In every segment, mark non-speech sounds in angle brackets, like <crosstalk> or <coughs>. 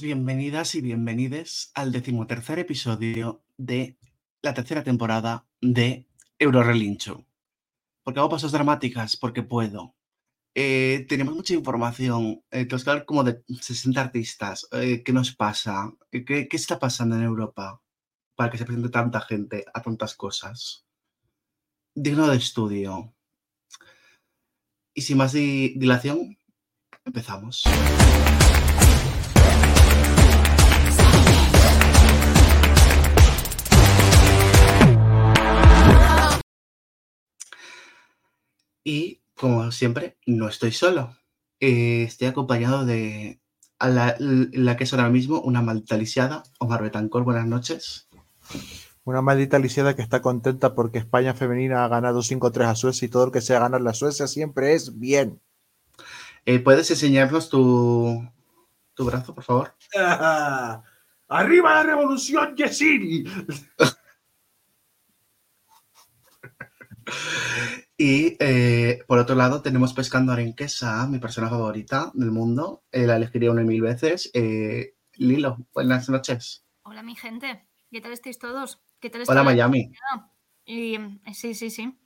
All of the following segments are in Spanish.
Bienvenidas y bienvenides al decimotercer episodio de la tercera temporada de Eurorelincho. ¿Por qué hago pasos dramáticas? Porque puedo. Eh, tenemos mucha información, eh, tenemos que hablar como de 60 artistas. Eh, ¿Qué nos pasa? ¿Qué, ¿Qué está pasando en Europa para que se presente tanta gente a tantas cosas? Digno de estudio. Y sin más di- dilación, empezamos. Y como siempre, no estoy solo. Eh, estoy acompañado de a la, la que es ahora mismo una maldita lisiada, Omar Betancor. Buenas noches. Una maldita lisiada que está contenta porque España femenina ha ganado 5-3 a Suecia y todo lo que sea ganar la Suecia siempre es bien. Eh, ¿Puedes enseñarnos tu, tu brazo, por favor? <laughs> ¡Arriba la revolución, Yesiri! <laughs> Y eh, por otro lado tenemos Pescando Arenquesa, mi persona favorita del mundo. Eh, la elegiría una y mil veces. Eh, Lilo, buenas noches. Hola, mi gente. ¿Qué tal estáis todos? ¿Qué tal Hola está la Miami. Y, sí, sí, sí.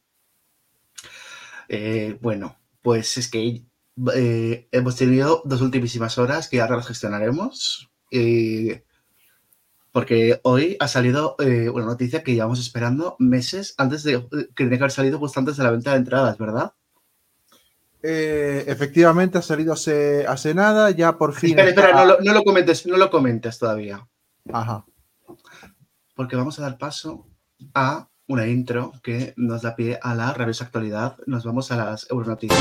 Bueno, pues es que hemos tenido dos ultimísimas horas que ahora las gestionaremos. Porque hoy ha salido eh, una noticia que llevamos esperando meses antes de eh, que tenía que haber salido justo antes de la venta de entradas, ¿verdad? Eh, efectivamente ha salido hace, hace nada, ya por fin. Espera, espera, está- no lo, no lo comentes, no lo comentes todavía. Ajá. Porque vamos a dar paso a una intro que nos da pie a la rabiosa actualidad. Nos vamos a las Euronoticias.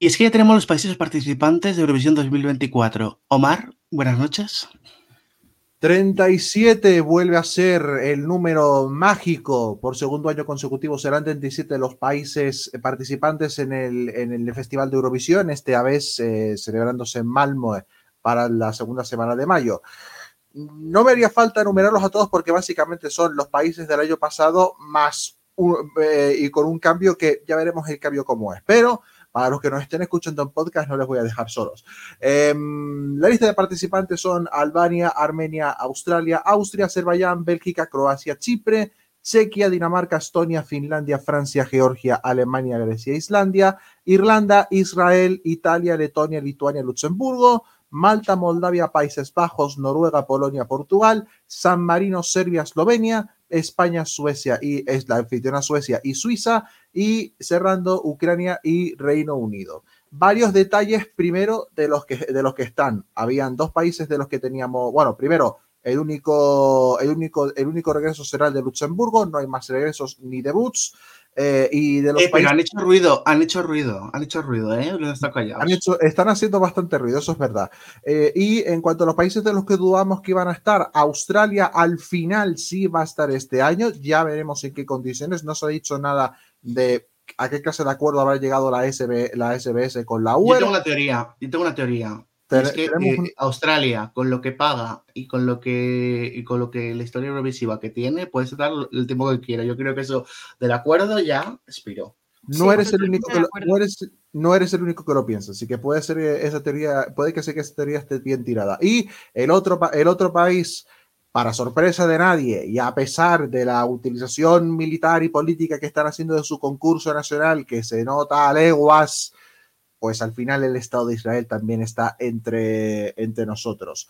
Y es que ya tenemos los países participantes de Eurovisión 2024. Omar, buenas noches. 37 vuelve a ser el número mágico. Por segundo año consecutivo serán 37 los países participantes en el, Festival de Eurovisión, esta vez eh, celebrándose en Malmö para la segunda semana de mayo. No me haría falta enumerarlos a todos porque básicamente son los países del año pasado más eh, y con un cambio que ya veremos el cambio cómo es. Pero para los que nos estén escuchando en podcast no les voy a dejar solos. Em, la lista de participantes son Albania, Armenia, Australia, Austria, Azerbaiyán, Bélgica, Croacia, Chipre, Chequia, Dinamarca, Estonia, Finlandia, Francia, Georgia, Alemania, Grecia, Islandia, Irlanda, Israel, Italia, Letonia, Lituania, Luxemburgo, Malta, Moldavia, Países Bajos, Noruega, Polonia, Portugal, San Marino, Serbia, Eslovenia, España, Suecia y es la anfitriona Suecia y Suiza y cerrando Ucrania y Reino Unido. Varios detalles primero de los que de los que están. Habían dos países de los que teníamos, bueno, primero el único el único el único regreso será de Luxemburgo, no hay más regresos ni debuts eh, y de los Eh, pero países han hecho ruido, han hecho ruido, han hecho ruido, ¿eh? Los está callados. han hecho, están haciendo bastante ruido, eso es verdad. Eh, y en cuanto a los países de los que dudamos que iban a estar, Australia al final sí va a estar este año, ya veremos en qué condiciones, no se ha dicho nada de a qué clase de acuerdo habrá llegado la, SB, la SBS con la Yo UE. tengo una teoría, yo tengo una teoría. Es que eh, un- Australia, con lo que paga y con lo que y con lo que la historia eurovisiva que tiene, puede estar el tiempo que quiera. Yo creo que eso del acuerdo ya expiró. No Sí, eres el único que lo, no eres, no eres el único que lo piensa, así que puede ser esa teoría, puede que sea que esa teoría esté bien tirada. Y el otro, el otro país, para sorpresa de nadie, y a pesar de la utilización militar y política que están haciendo de su concurso nacional, que se nota a leguas, pues al final el Estado de Israel también está entre, entre nosotros.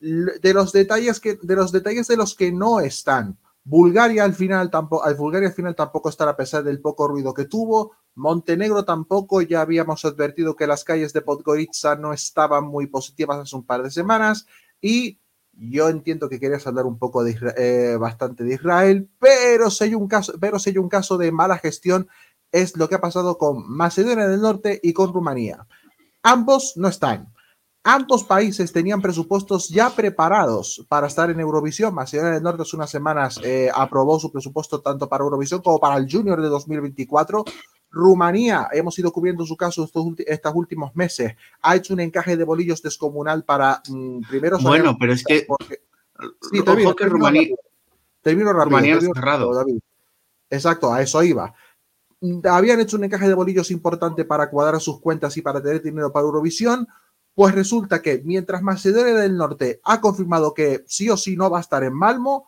De los detalles que, de los detalles de los que no están, Bulgaria al final tampoco, Bulgaria al final tampoco está a pesar del poco ruido que tuvo. Montenegro tampoco, ya habíamos advertido que las calles de Podgorica no estaban muy positivas hace un par de semanas. Y yo entiendo que querías hablar un poco de eh, bastante de Israel, pero si un caso, pero si un caso de mala gestión, es lo que ha pasado con Macedonia del Norte y con Rumanía. Ambos no están. Ambos países tenían presupuestos ya preparados para estar en Eurovisión. Macedonia del Norte hace unas semanas eh, aprobó su presupuesto tanto para Eurovisión como para el Junior de 2024. Rumanía, hemos ido cubriendo su caso estos, últimos meses, ha hecho un encaje de bolillos descomunal para mm, primero... Bueno, pero es que porque- Sí, termino, que Rumanía. Termino rápido. Rumanía termino cerrado. David. Exacto, a eso iba. Habían hecho un encaje de bolillos importante para cuadrar sus cuentas y para tener dinero para Eurovisión. Pues resulta que mientras Macedonia del Norte ha confirmado que sí o sí no va a estar en Malmo,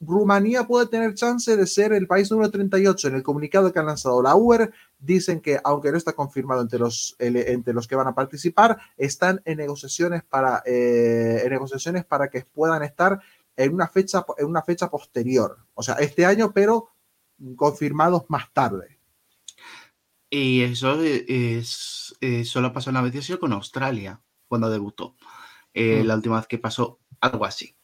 Rumanía puede tener chance de ser el país número 38. En el comunicado que han lanzado la UER, dicen que, aunque no está confirmado entre los, entre los que van a participar, están en negociaciones para, eh, en negociaciones para que puedan estar en una, fecha, en una fecha posterior. O sea, este año, pero confirmados más tarde. Y eso es, solo pasó una vez y con Australia, cuando debutó. Eh, mm. La última vez que pasó algo así.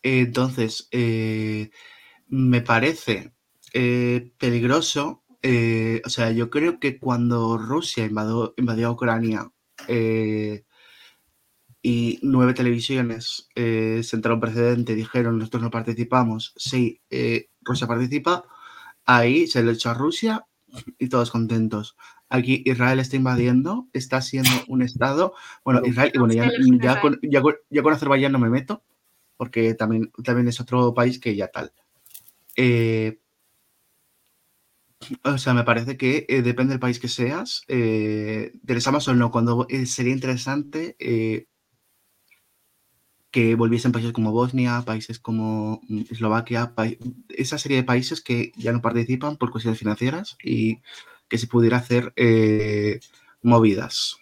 Entonces, eh, me parece eh, peligroso. o sea, yo creo que cuando Rusia invadió, invadió Ucrania y nueve televisiones sentaron precedente, dijeron nosotros no participamos, sí, Rusia participa, ahí se le echó a Rusia y todos contentos. Aquí Israel está invadiendo, está siendo un Estado. Bueno, Israel, y bueno, ya, con, ya, Azerbaiyán no me meto, porque también, también es otro país que ya tal. Eh, o sea, me parece que eh, depende del país que seas, eh, interesamos o no. Cuando eh, sería interesante que volviesen países como Bosnia, países como mm, Eslovaquia, esa serie de países que ya no participan por cuestiones financieras y que se pudiera hacer eh, movidas.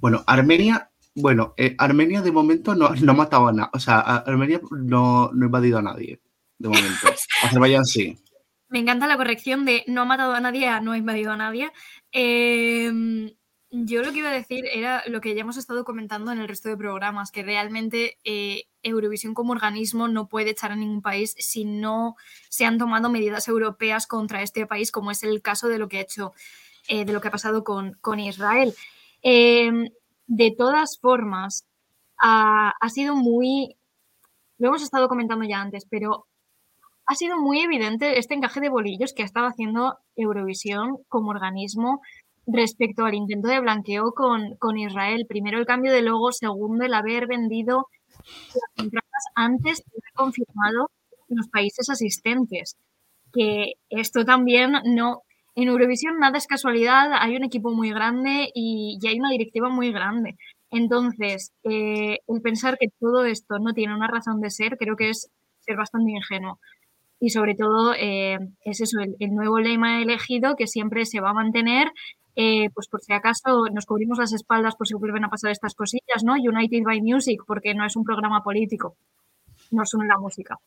Bueno, Armenia, bueno, eh, Armenia de momento no, no ha matado a nadie, o sea, Armenia no, no ha invadido a nadie, de momento. <laughs> Azerbaiyán sí. Me encanta la corrección de no ha matado a nadie a no ha invadido a nadie. Eh, yo lo que iba a decir era lo que ya hemos estado comentando en el resto de programas, que realmente eh, Eurovisión como organismo no puede echar a ningún país si no se han tomado medidas europeas contra este país, como es el caso de lo que ha hecho, eh, de lo que ha pasado con, Israel. Em, de todas formas, ha, ha sido muy, lo hemos estado comentando ya antes, pero ha sido muy evidente este encaje de bolillos que ha estado haciendo Eurovisión como organismo respecto al intento de blanqueo con, Israel. Primero el cambio de logo, segundo el haber vendido las entradas antes de haber confirmado los países asistentes. Que esto también no. En Eurovisión nada es casualidad, hay un equipo muy grande y, hay una directiva muy grande. Entonces, eh, el pensar que todo esto no tiene una razón de ser, creo que es ser bastante ingenuo. Y sobre todo, eh, es eso, el, el, nuevo lema elegido que siempre se va a mantener eh, pues por si acaso nos cubrimos las espaldas por si vuelven a pasar estas cosillas, ¿no? United by Music, porque no es un programa político, nos une la música.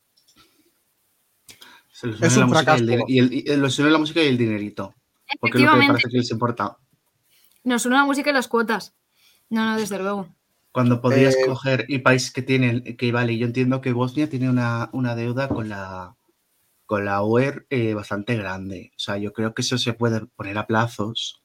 es un fracaso. Y, el, y une la música y el dinerito. Porque es lo que parece que les importa. Nos une la música y las cuotas. No, no, desde luego. Cuando podrías eh, coger el país que tiene, que vale, yo entiendo que Bosnia tiene una, deuda con la con la UER eh, bastante grande. O sea, yo creo que eso se puede poner a plazos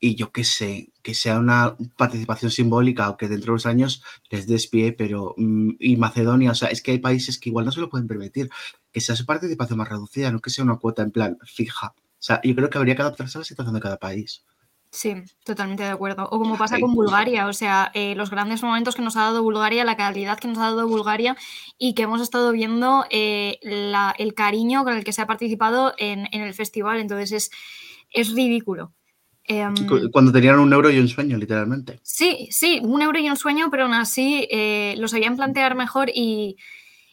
y yo qué sé, que sea una participación simbólica aunque dentro de los años les despie, pero mm, y Macedonia, o sea, es que hay países que igual no se lo pueden permitir, que sea su participación más reducida, no que sea una cuota en plan fija. O sea, yo creo que habría que adaptarse a la situación de cada país. Sí, totalmente de acuerdo. O como pasa con Bulgaria, o sea, eh, los grandes momentos que nos ha dado Bulgaria, la calidad que nos ha dado Bulgaria y que hemos estado viendo eh, el cariño con el que se ha participado en, en el festival. Entonces es, es ridículo. Em, cuando tenían un euro y un sueño, literalmente. Sí, sí, un euro y un sueño, pero aún así eh, lo sabían plantear mejor y,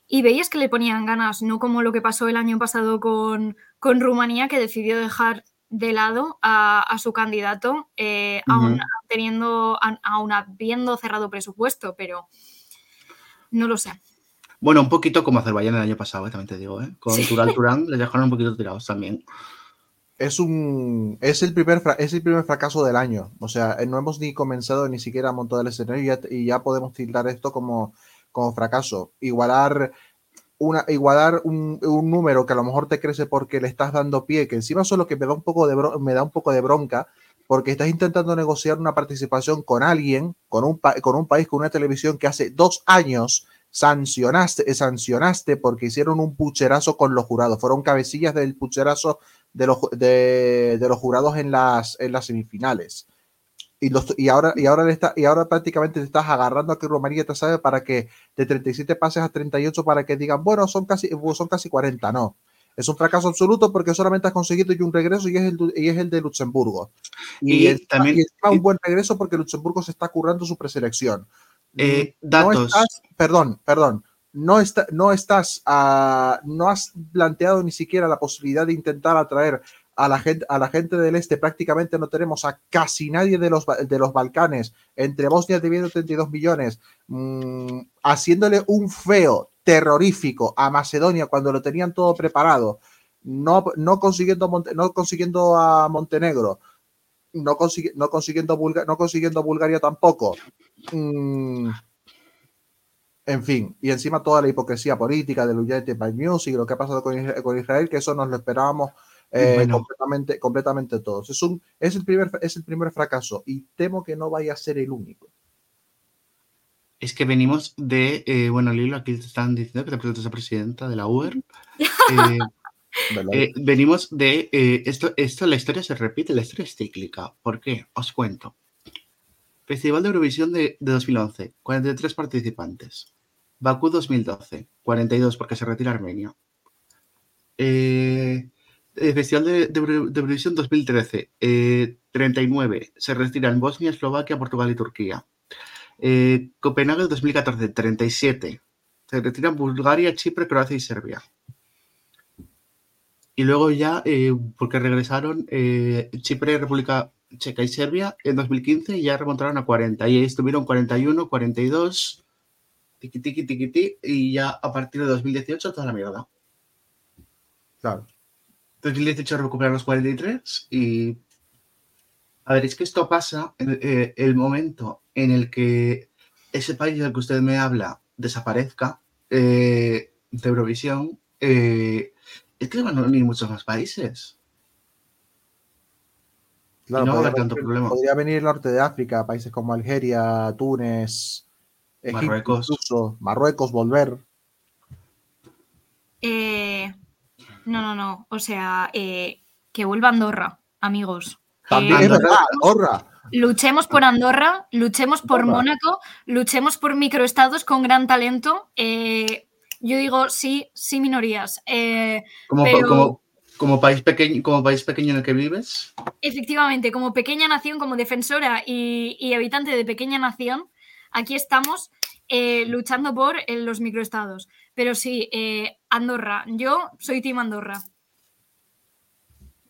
veías que le ponían ganas, no como lo que pasó el año pasado con, Rumanía, que decidió dejar de lado a, su candidato, eh, aún, teniendo, aún habiendo cerrado presupuesto, pero no lo sé. Bueno, un poquito como Azerbaiyán el año pasado, eh, también te digo, ¿eh? Con Tural <laughs> Turán le dejaron un poquito tirados también es un es el primer es el primer fracaso del año. O sea, eh, no hemos ni comenzado ni siquiera a montar el escenario y ya, podemos tildar esto como, como fracaso. Igualar una, igualar un, número que a lo mejor te crece porque le estás dando pie, que encima solo que me da un poco de me da un poco de bronca, porque estás intentando negociar una participación con alguien, con un, con un país, con una televisión que hace dos años sancionaste, sancionaste porque hicieron un pucherazo con los jurados, fueron cabecillas del pucherazo de los, de, los jurados en las, en las semifinales. Y, los, y, ahora, y, ahora está, y ahora prácticamente te estás agarrando a que Romaría te sabe para que de 37 pases a 38 para que digan, bueno, son casi, son casi 40, no. Es un fracaso absoluto porque solamente has conseguido un regreso y es el, y es el de Luxemburgo. Y, también un buen regreso porque Luxemburgo se está currando su preselección. Eh, datos. perdón, perdón. No, no estás, uh, no has planteado ni siquiera la posibilidad de intentar atraer a la gente, a la gente del este. Prácticamente no tenemos a casi nadie de los, de los Balcanes, entre Bosnia teniendo 32 millones, mmm, haciéndole un feo terrorífico a Macedonia cuando lo tenían todo preparado, no, no, consiguiendo, no consiguiendo a Montenegro, no, no, consiguiendo, no consiguiendo Bulgaria tampoco. Mm, en fin, y encima toda la hipocresía política del United by Music y lo que ha pasado con, Israel, que eso nos lo esperábamos eh, completamente, completamente todos. Es, un, es, el primer, es el primer fracaso y temo que no vaya a ser el único. Es que venimos de, eh, bueno, Lilo, aquí te están diciendo que te presentes a presidenta de la Uber. <laughs> Eh, eh, venimos de, esto, esto, la historia se repite, la historia es cíclica. ¿Por qué? Os cuento. Festival de Eurovisión de, 2011, 43 participantes. Bakú 2012, 42 porque se retira Armenia. Festival de, de, Eurovisión 2013, 39, se retiran Bosnia, Eslovaquia, Portugal y Turquía. Eh, Copenhague 2014, 37. Se retiran Bulgaria, Chipre, Croacia y Serbia. Y luego ya, eh, porque regresaron eh, Chipre, República Checa y Serbia en 2015 y ya remontaron a 40. Y ahí estuvieron 41, 42, tiqui, tiqui, tiqui, tiqui, y ya a partir de 2018 toda la mierda. Claro. 2018 recuperan los 43 y a ver, es que esto pasa en eh, el momento en el que ese país del que usted me habla desaparezca eh, de Eurovisión, eh, es que van a venir muchos más países. Claro, no podría, tanto problema. podría venir el norte de África, países como Algeria, Túnez, Egipto, Marruecos, incluso, Marruecos volver. no, no, no. O sea, que vuelva Andorra, amigos. También es verdad, Andorra. Luchemos por Andorra, luchemos por Mónaco, luchemos por microestados con gran talento. Eh, yo digo sí, sí minorías. Eh, como, como, país pequeño, como país pequeño en el que vives. Efectivamente, como pequeña nación, como defensora y, habitante de pequeña nación, aquí estamos eh, luchando por los microestados. Pero sí, Andorra, yo soy Team Andorra.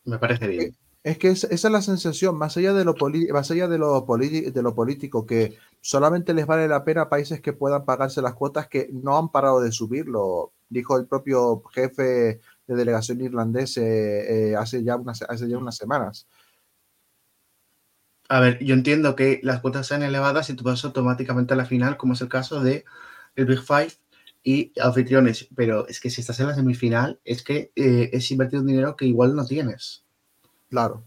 Me parece bien. Es que esa es la sensación, más allá de lo, más allá de lo, de lo político, que solamente les vale la pena a países que puedan pagarse las cuotas que no han parado de subirlo. Dijo el propio jefe de delegación irlandés eh, eh, hace, ya unas, hace ya unas semanas. A ver, yo entiendo que las cuotas sean elevadas y tú vas automáticamente a la final, como es el caso de el Big Five y anfitriones, pero es que si estás en la semifinal, es que eh, es invertir un dinero que igual no tienes. Claro.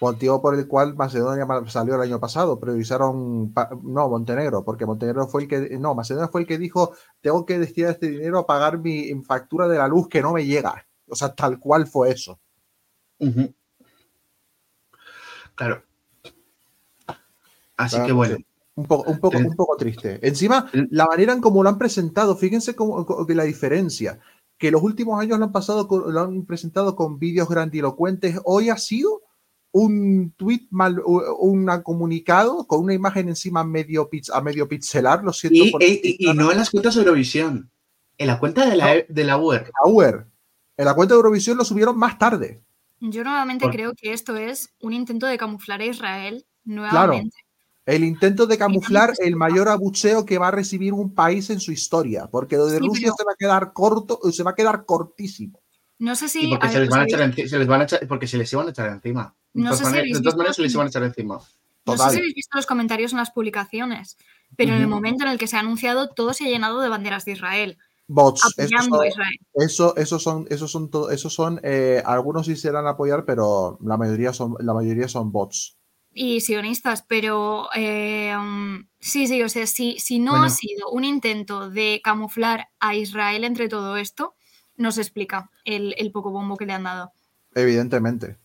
Motivo por el cual Macedonia salió el año pasado, priorizaron, no, Montenegro, porque Montenegro fue el que, no, Macedonia fue el que dijo, tengo que destinar este dinero a pagar mi factura de la luz que no me llega. O sea, tal cual fue eso. Claro. Así que bueno. Un poco, un, poco, un poco triste. Encima, la manera en cómo lo han presentado, fíjense cómo, la diferencia que los últimos años lo han pasado, lo han presentado con vídeos grandilocuentes. Hoy ha sido un tweet mal, un comunicado con una imagen encima medio a medio pixelar, lo siento. Y, y, no en las cuentas de Eurovisión, en la cuenta de la, de la UER. La UER. En la cuenta de Eurovisión lo subieron más tarde. Yo nuevamente creo que esto es un intento de camuflar a Israel nuevamente. El intento de camuflar el mayor abucheo que va a recibir un país en su historia, porque lo de Rusia se va a quedar corto, se va a quedar cortísimo. No sé si. porque se les, van a echar se les van a echar, porque se les iban a echar encima. No sé si de todas maneras se les iban a echar encima. No sé si habéis visto los comentarios en las publicaciones, pero en el momento en el que se ha anunciado, todo se ha llenado de banderas de Israel. Bots. Eso, esos son, esos son, esos son eh, algunos sí serán apoyar, pero la mayoría son, la mayoría son bots y sionistas, pero eh, um, sí, sí, o sea, si, si no ha sido un intento de camuflar a Israel entre todo esto, no se explica el, poco bombo que le han dado. Evidentemente.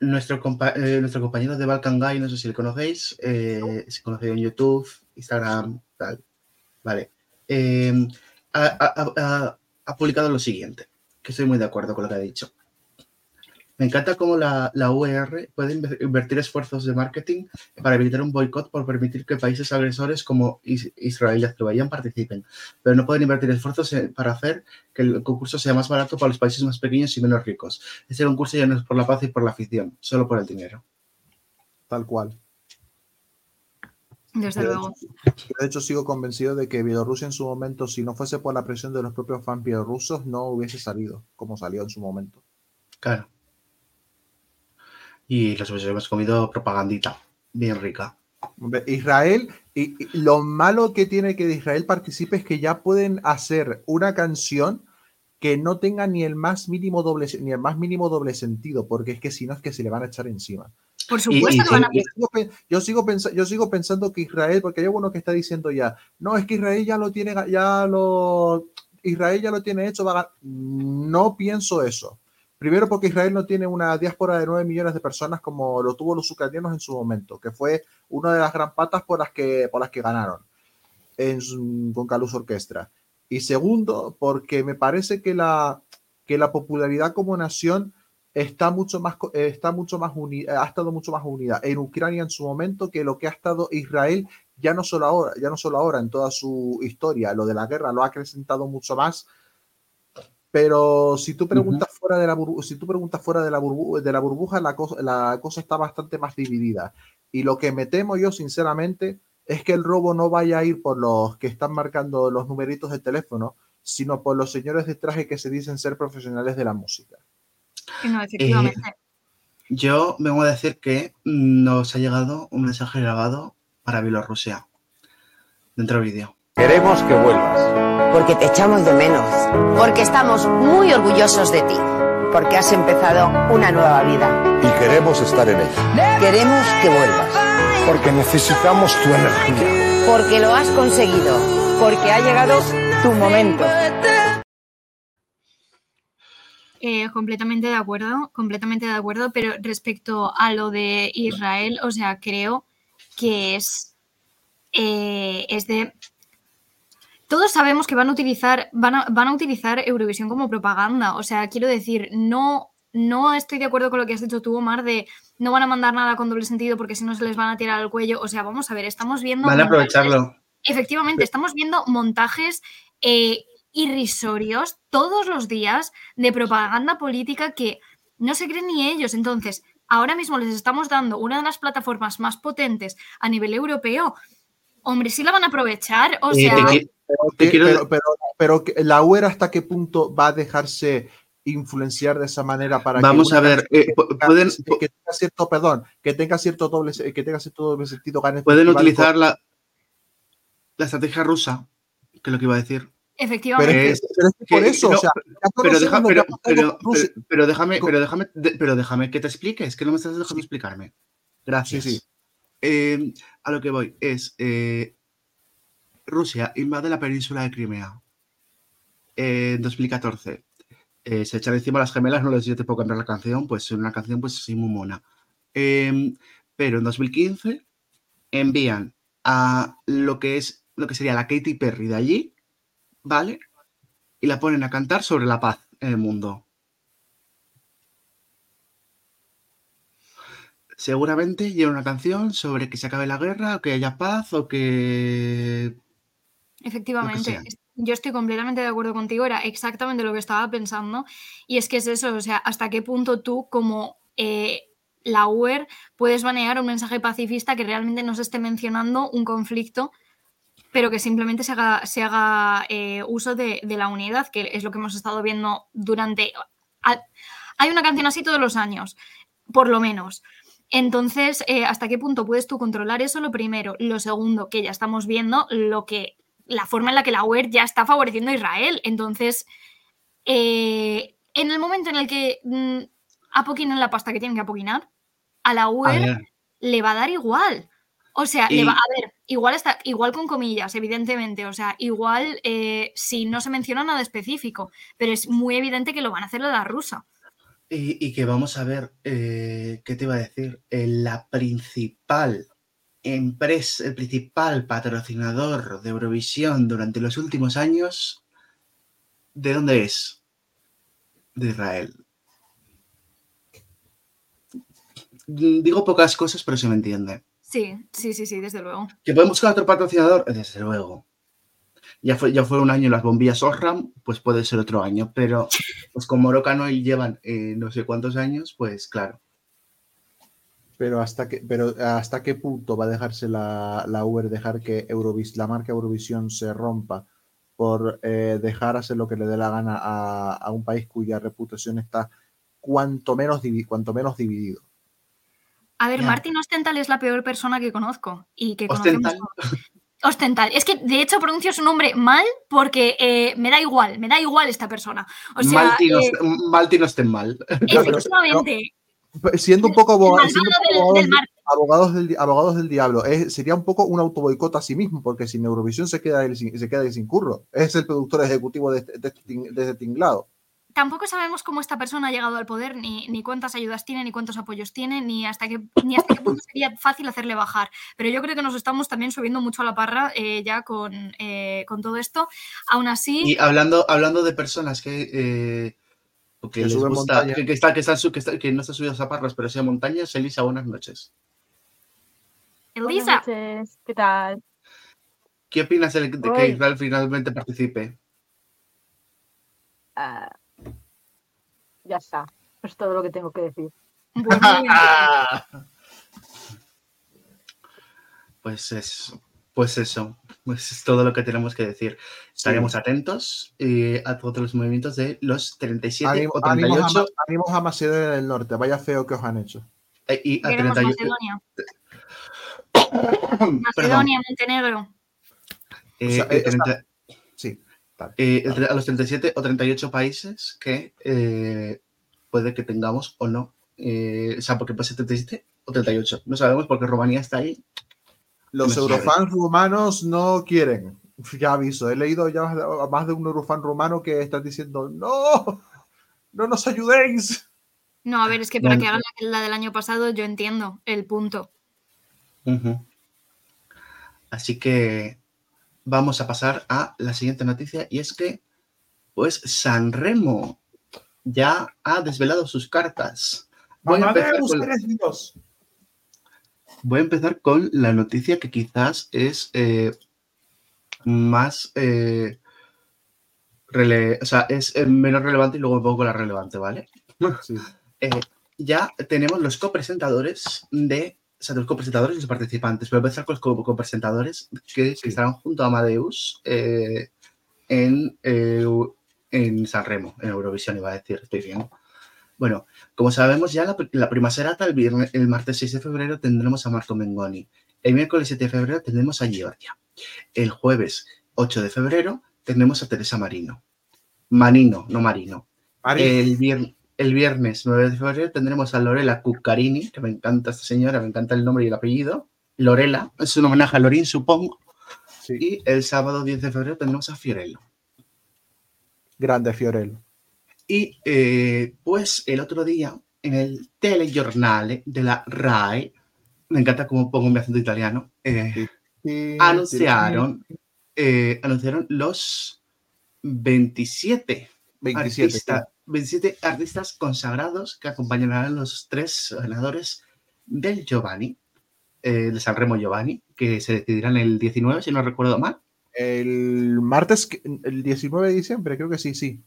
Nuestro, eh, nuestro compañero de Balkan Guy, no sé si le conocéis, eh, se conoce en YouTube, Instagram, tal. Vale. Ha publicado lo siguiente, que estoy muy de acuerdo con lo que ha dicho. Me encanta cómo la, la puede invertir esfuerzos de marketing para evitar un boicot por permitir que países agresores como Israel y Azerbaiyán participen, pero no pueden invertir esfuerzos para hacer que el concurso sea más barato para los países más pequeños y menos ricos. Este concurso ya no es por la paz y por la afición, solo por el dinero. Tal cual. Desde luego. de hecho, sigo convencido de que Bielorrusia en su momento, si no fuese por la presión de los propios fans bielorrusos, no hubiese salido como salió en su momento. Claro y los hemos comido propagandita, bien rica. Israel, y, lo malo que tiene que Israel participe es que ya pueden hacer una canción que no tenga ni el más mínimo doble ni el más mínimo doble sentido, porque es que si no es que se le van a echar encima. Por supuesto que van a yo sigo, pensando, yo sigo pensando que Israel, porque hay uno que está diciendo ya, no, es que Israel ya lo tiene, ya lo Israel ya lo tiene hecho, no pienso eso. Primero porque Israel no tiene una diáspora de 9 millones de personas como lo tuvo los ucranianos en su momento, que fue una de las gran patas por las que, por las que ganaron en, con Calus Orquestra. Y segundo, porque me parece que la, que la popularidad como nación está mucho más, está mucho más unida, ha estado mucho más unida en Ucrania en su momento que lo que ha estado Israel ya no solo ahora, ya no solo ahora en toda su historia. Lo de la guerra lo ha acrecentado mucho más pero si tú preguntas fuera de la burbuja, si tú preguntas fuera de la, de la burbuja, la cosa, la cosa está bastante más dividida. Y lo que me temo yo, sinceramente, es que el robo no vaya a ir por los que están marcando los numeritos de teléfono, sino por los señores de traje que se dicen ser profesionales de la música. No, efectivamente. Eh, yo vengo a decir que nos ha llegado un mensaje grabado para Bielorrusia dentro del vídeo. Queremos que vuelvas. Porque te echamos de menos. Porque estamos muy orgullosos de ti. Porque has empezado una nueva vida. Y queremos estar en ella. Queremos que vuelvas. Porque necesitamos tu energía. Porque lo has conseguido. Porque ha llegado tu momento. Eh, completamente de acuerdo, completamente de acuerdo, pero respecto a lo de Israel, o sea, creo que es, eh, es de todos sabemos que van a utilizar, van a, van a utilizar Eurovisión como propaganda. O sea, quiero decir, no, no estoy de acuerdo con lo que has dicho tú, Omar, de no van a mandar nada con doble sentido porque si no se les van a tirar al cuello. O sea, vamos a ver, estamos viendo. Van a aprovecharlo. Efectivamente, estamos viendo montajes eh, irrisorios todos los días de propaganda política que no se creen ni ellos. Entonces, ahora mismo les estamos dando una de las plataformas más potentes a nivel europeo. Hombre, sí la van a aprovechar. O sea. Pero, pero, la UER hasta qué punto va a dejarse influenciar de esa manera para vamos a ver eh, pueden que tenga cierto perdón que tenga cierto doble que tenga cierto doble sentido pueden utilizar la, la estrategia rusa que es lo que iba a decir. Efectivamente. Pero, eso pero, déjame pero déjame pero déjame que te expliques que no me estás dejando explicarme. Gracias. Sí, eh, a lo que voy es eh, Rusia invade la península de Crimea en 2014. Eh, se echan encima las gemelas, no les dio tiempo a cambiar la canción, pues una canción pues así muy mona. Em, pero en 2015 envían a lo que es lo que sería la Katy Perry de allí, ¿vale? Y la ponen a cantar sobre la paz en el mundo. Seguramente lleva una canción sobre que se acabe la guerra, o que haya paz, o que Efectivamente, yo estoy completamente de acuerdo contigo, era exactamente lo que estaba pensando. Y es que es eso, o sea, hasta qué punto tú como eh, la UER puedes banear un mensaje pacifista que realmente no se esté mencionando un conflicto, pero que simplemente se haga, se haga eh, uso de, la unidad, que es lo que hemos estado viendo durante... Hay una canción así todos los años, por lo menos. Entonces, eh, ¿hasta qué punto puedes tú controlar eso? Lo primero. Lo segundo, que ya estamos viendo lo que la forma en la que la UER ya está favoreciendo a Israel. Entonces, eh, en el momento en el que mm, apoquinen la pasta que tienen que apoquinar, a la UER le va a dar igual. O sea, le va a ver, igual está, igual con comillas, evidentemente. O sea, igual eh, si no se menciona nada específico, pero es muy evidente que lo van a hacer a la rusa. Y, que vamos a ver, eh, ¿qué te iba a decir? la principal empresa, el principal patrocinador de Eurovisión durante los últimos años ¿De dónde es? De Israel. Digo pocas cosas, pero se me entiende. Sí, sí, sí, sí, desde luego. ¿Que podemos buscar otro patrocinador? Desde luego. Ya fue, ya fue un año las bombillas Osram, pues puede ser otro año, pero pues con Morocano y llevan eh, no sé cuántos años, pues claro. Pero hasta qué, pero hasta qué punto va a dejarse la, la Uber dejar que Eurovis, la marca Eurovisión se rompa por eh, dejar hacer lo que le dé la gana a, a un país cuya reputación está cuanto menos, divi- cuanto menos dividido. A ver, Ya. Martin Ostental es la peor persona que conozco y que conocemos Ostental. todos. Ostental. Es que de hecho pronuncio su nombre mal porque eh, me da igual, me da igual esta persona. O sea, Malti, no, eh, efectivamente. Siendo un poco, el aboga- malvado siendo un poco del- abogados, del abogados del, di- abogados del diablo, es- sería un poco un autoboicot a sí mismo, porque sin Eurovisión se queda, se queda sin curro. Es el productor ejecutivo de este, de este de este tinglado. Tampoco sabemos cómo esta persona ha llegado al poder, ni, ni cuántas ayudas tiene, ni cuántos apoyos tiene, ni hasta qué, ni hasta qué punto <laughs> sería fácil hacerle bajar. Pero yo creo que nos estamos también subiendo mucho a la parra eh, ya con, eh, con todo esto. Aún así, Y hablando, hablando de personas que, eh, que Que les gusta, que, que está, que, está- no están subidos a parras, pero sí a montañas, Elisa, buenas noches. Elisa, Buenas noches, ¿qué tal? ¿Qué opinas de, de que. Israel finalmente participe? Ah, ya está, es todo lo que tengo que decir. pues muy bien. <laughs> Pues es, eso, pues es todo lo que tenemos que decir. Estaremos atentos eh, a todos los movimientos de los 37 Ánimo- o ánimos, a, 38 Ma- ánimos a Macedonia del Norte, vaya feo que os han hecho. eh, y a Queremos 38 Macedonia. <coughs> Macedonia, Montenegro. eh, O sea, eh, está- 30 Sí, a los 37 o 38 países que eh, puede que tengamos o no. eh, o sea, porque puede ser 37 o 38. No sabemos porque Rumanía está ahí. Los eurofans rumanos no quieren. Ya aviso, he leído ya más de- a más de un eurofan rumano que están diciendo, no, no nos ayudéis. No, a ver, es que para Bueno. que hagan la, la del año pasado yo entiendo el punto. Ujú. Así que vamos a pasar a la siguiente noticia y es que, pues, Sanremo ya ha desvelado sus cartas. Voy a, empezar con. Voy a empezar con la noticia que quizás es eh, más, eh, rele- o sea, es eh, menos relevante y luego un poco la relevante, ¿vale? <laughs> Sí. <laughs> Eh, ya tenemos los copresentadores de. O sea, los copresentadores y los participantes. Voy a empezar con los co- copresentadores que, que estarán junto a Amadeus eh, en, en San Remo, en Eurovisión, iba a decir, estoy bien. Bueno, como sabemos, ya la, la prima serata, el, viernes, el martes 6 de febrero, tendremos a Marco Mengoni. El miércoles 7 de febrero tendremos a Georgia. El jueves 8 de febrero tendremos a Teresa Marino. Manino, no Marino. Mari, El, vier- el viernes 9 de febrero tendremos a Lorela Cuccarini, que me encanta esta señora, me encanta el nombre y el apellido. Lorela, es un homenaje a Lorín, supongo. sí, Y el sábado 10 de febrero tendremos a Fiorello. grande Fiorello. Y eh, pues el otro día, en el telegiornale de la RAE, me encanta cómo pongo mi acento italiano, eh, anunciaron, eh, anunciaron los 27 27. artista- 27 artistas consagrados que acompañarán a los tres ganadores del Giovanni, de Sanremo Giovanni, que se decidirán el 19, si no recuerdo mal. El martes, el 19 de diciembre, creo que sí, sí.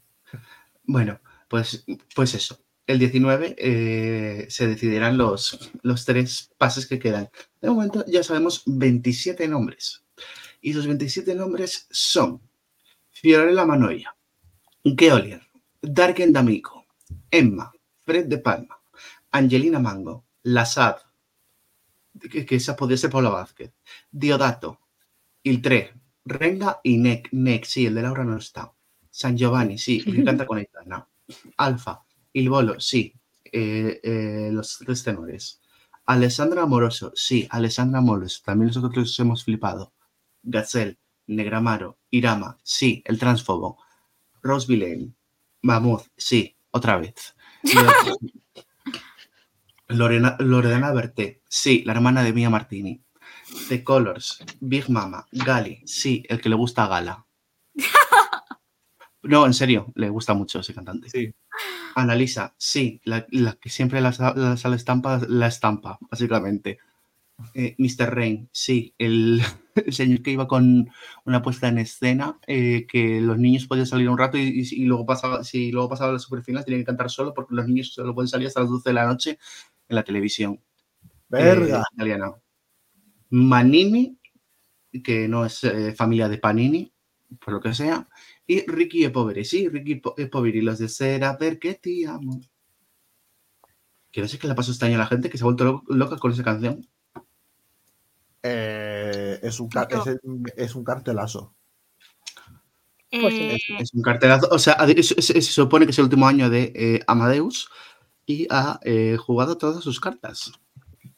Bueno, pues, pues eso. El 19 eh, se decidirán los, los tres pases que quedan. De momento ya sabemos 27 nombres. Y esos 27 nombres son Fiorella Manoia, Geolier, Darken D'Amico, Emma, Fred de Palma, Angelina Mango, Lassad, que, que esa podría ser Paula Vázquez, Diodato, Iltre, Renga y Nek, Nek, sí, el de Laura no está. San Giovanni, sí, <laughs> el que canta con Aitana. Alfa, Il Bolo, sí, eh, eh, los tres tenores. Alessandra Amoroso, sí, Alessandra Amoroso, también nosotros hemos flipado. Gazelle, Negramaro, Irama, sí, el transfobo. Rose Villain, sí, otra vez. Lore- <laughs> Lorena, Loredana Berté, sí, la hermana de Mia Martini. The Colors, Big Mama, Gali, sí, el que le gusta a Gala. No, en serio, le gusta mucho ese cantante. Sí. Analisa, sí, la, la que siempre la, estampa, la estampa, básicamente. Eh, Mr. Rain, sí, el, <laughs> el señor que iba con una puesta en escena, eh, que los niños podían salir un rato y, y- y luego pasaba, si luego pasaba la superfinal, tenían que cantar solo porque los niños solo pueden salir hasta las 12 de la noche en la televisión. Verga. eh, italiana. Manini, que no es eh, familia de Panini, por lo que sea, y Ricky e Poveri, sí, Ricky Po- e Poveri, los de Sera, perché ti amo. Que no sé qué le pasó este año a la gente que se ha vuelto lo- loca con esa canción. Eh, es, un es, es un cartelazo. Pues sí, Eh, Es, es un cartelazo, o sea, es- es- es- se supone que es el último año de eh, Amadeus y ha eh, jugado todas sus cartas.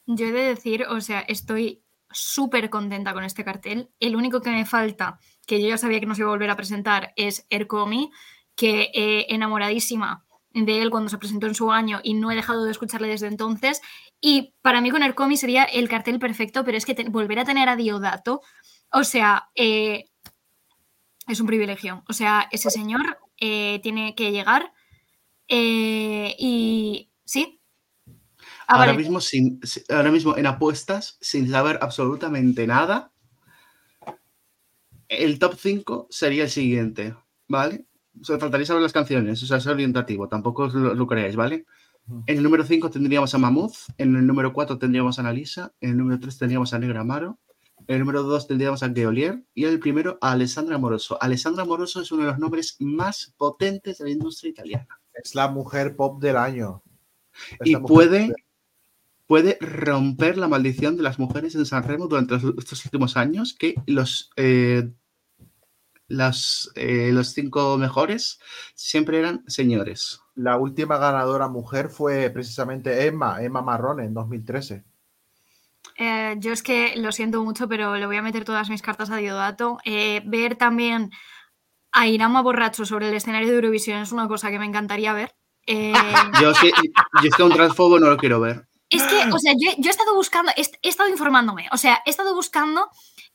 Yo he de decir, o sea, estoy súper contenta con este cartel. El único que me falta, que yo ya sabía que no se iba a volver a presentar, es Ercomi, que eh, enamoradísima de él cuando se presentó en su año y no he dejado de escucharle desde entonces. Y para mí con Ercomi sería el cartel perfecto, pero es que volver a tener a Diodato, o sea, eh, es un privilegio. O sea, ese señor eh, tiene que llegar eh, y sí. Ah, ahora, mismo sin, si- ahora mismo en apuestas, sin saber absolutamente nada, el top 5 sería el siguiente, ¿vale? Solo faltaría saber las canciones, o sea, es orientativo, tampoco os lo, lo creáis, ¿vale? En el número 5 tendríamos a Mammoth, en el número 4 tendríamos a Analisa, en el número 3 tendríamos a Negra Amaro, en el número 2 tendríamos a Geolier y en el primero a Alessandra Moroso. Alessandra Moroso es uno de los nombres más potentes de la industria italiana. Es la mujer pop del año. Es y puede, puede romper la maldición de las mujeres en San Remo durante los- estos últimos años, que los, eh, las, eh, los cinco mejores siempre eran señores. La última ganadora mujer fue precisamente Emma, Emma Marrone en 2013. Eh, yo es que lo siento mucho, pero le voy a meter todas mis cartas a Diodato. Eh, ver también a Irama borracho sobre el escenario de Eurovisión es una cosa que me encantaría ver. Eh, <laughs> Yo es que, yo es que a un transfobo no lo quiero ver. Es que, <gasps> o sea, yo, yo he estado buscando, he, he estado informándome, o sea, he estado buscando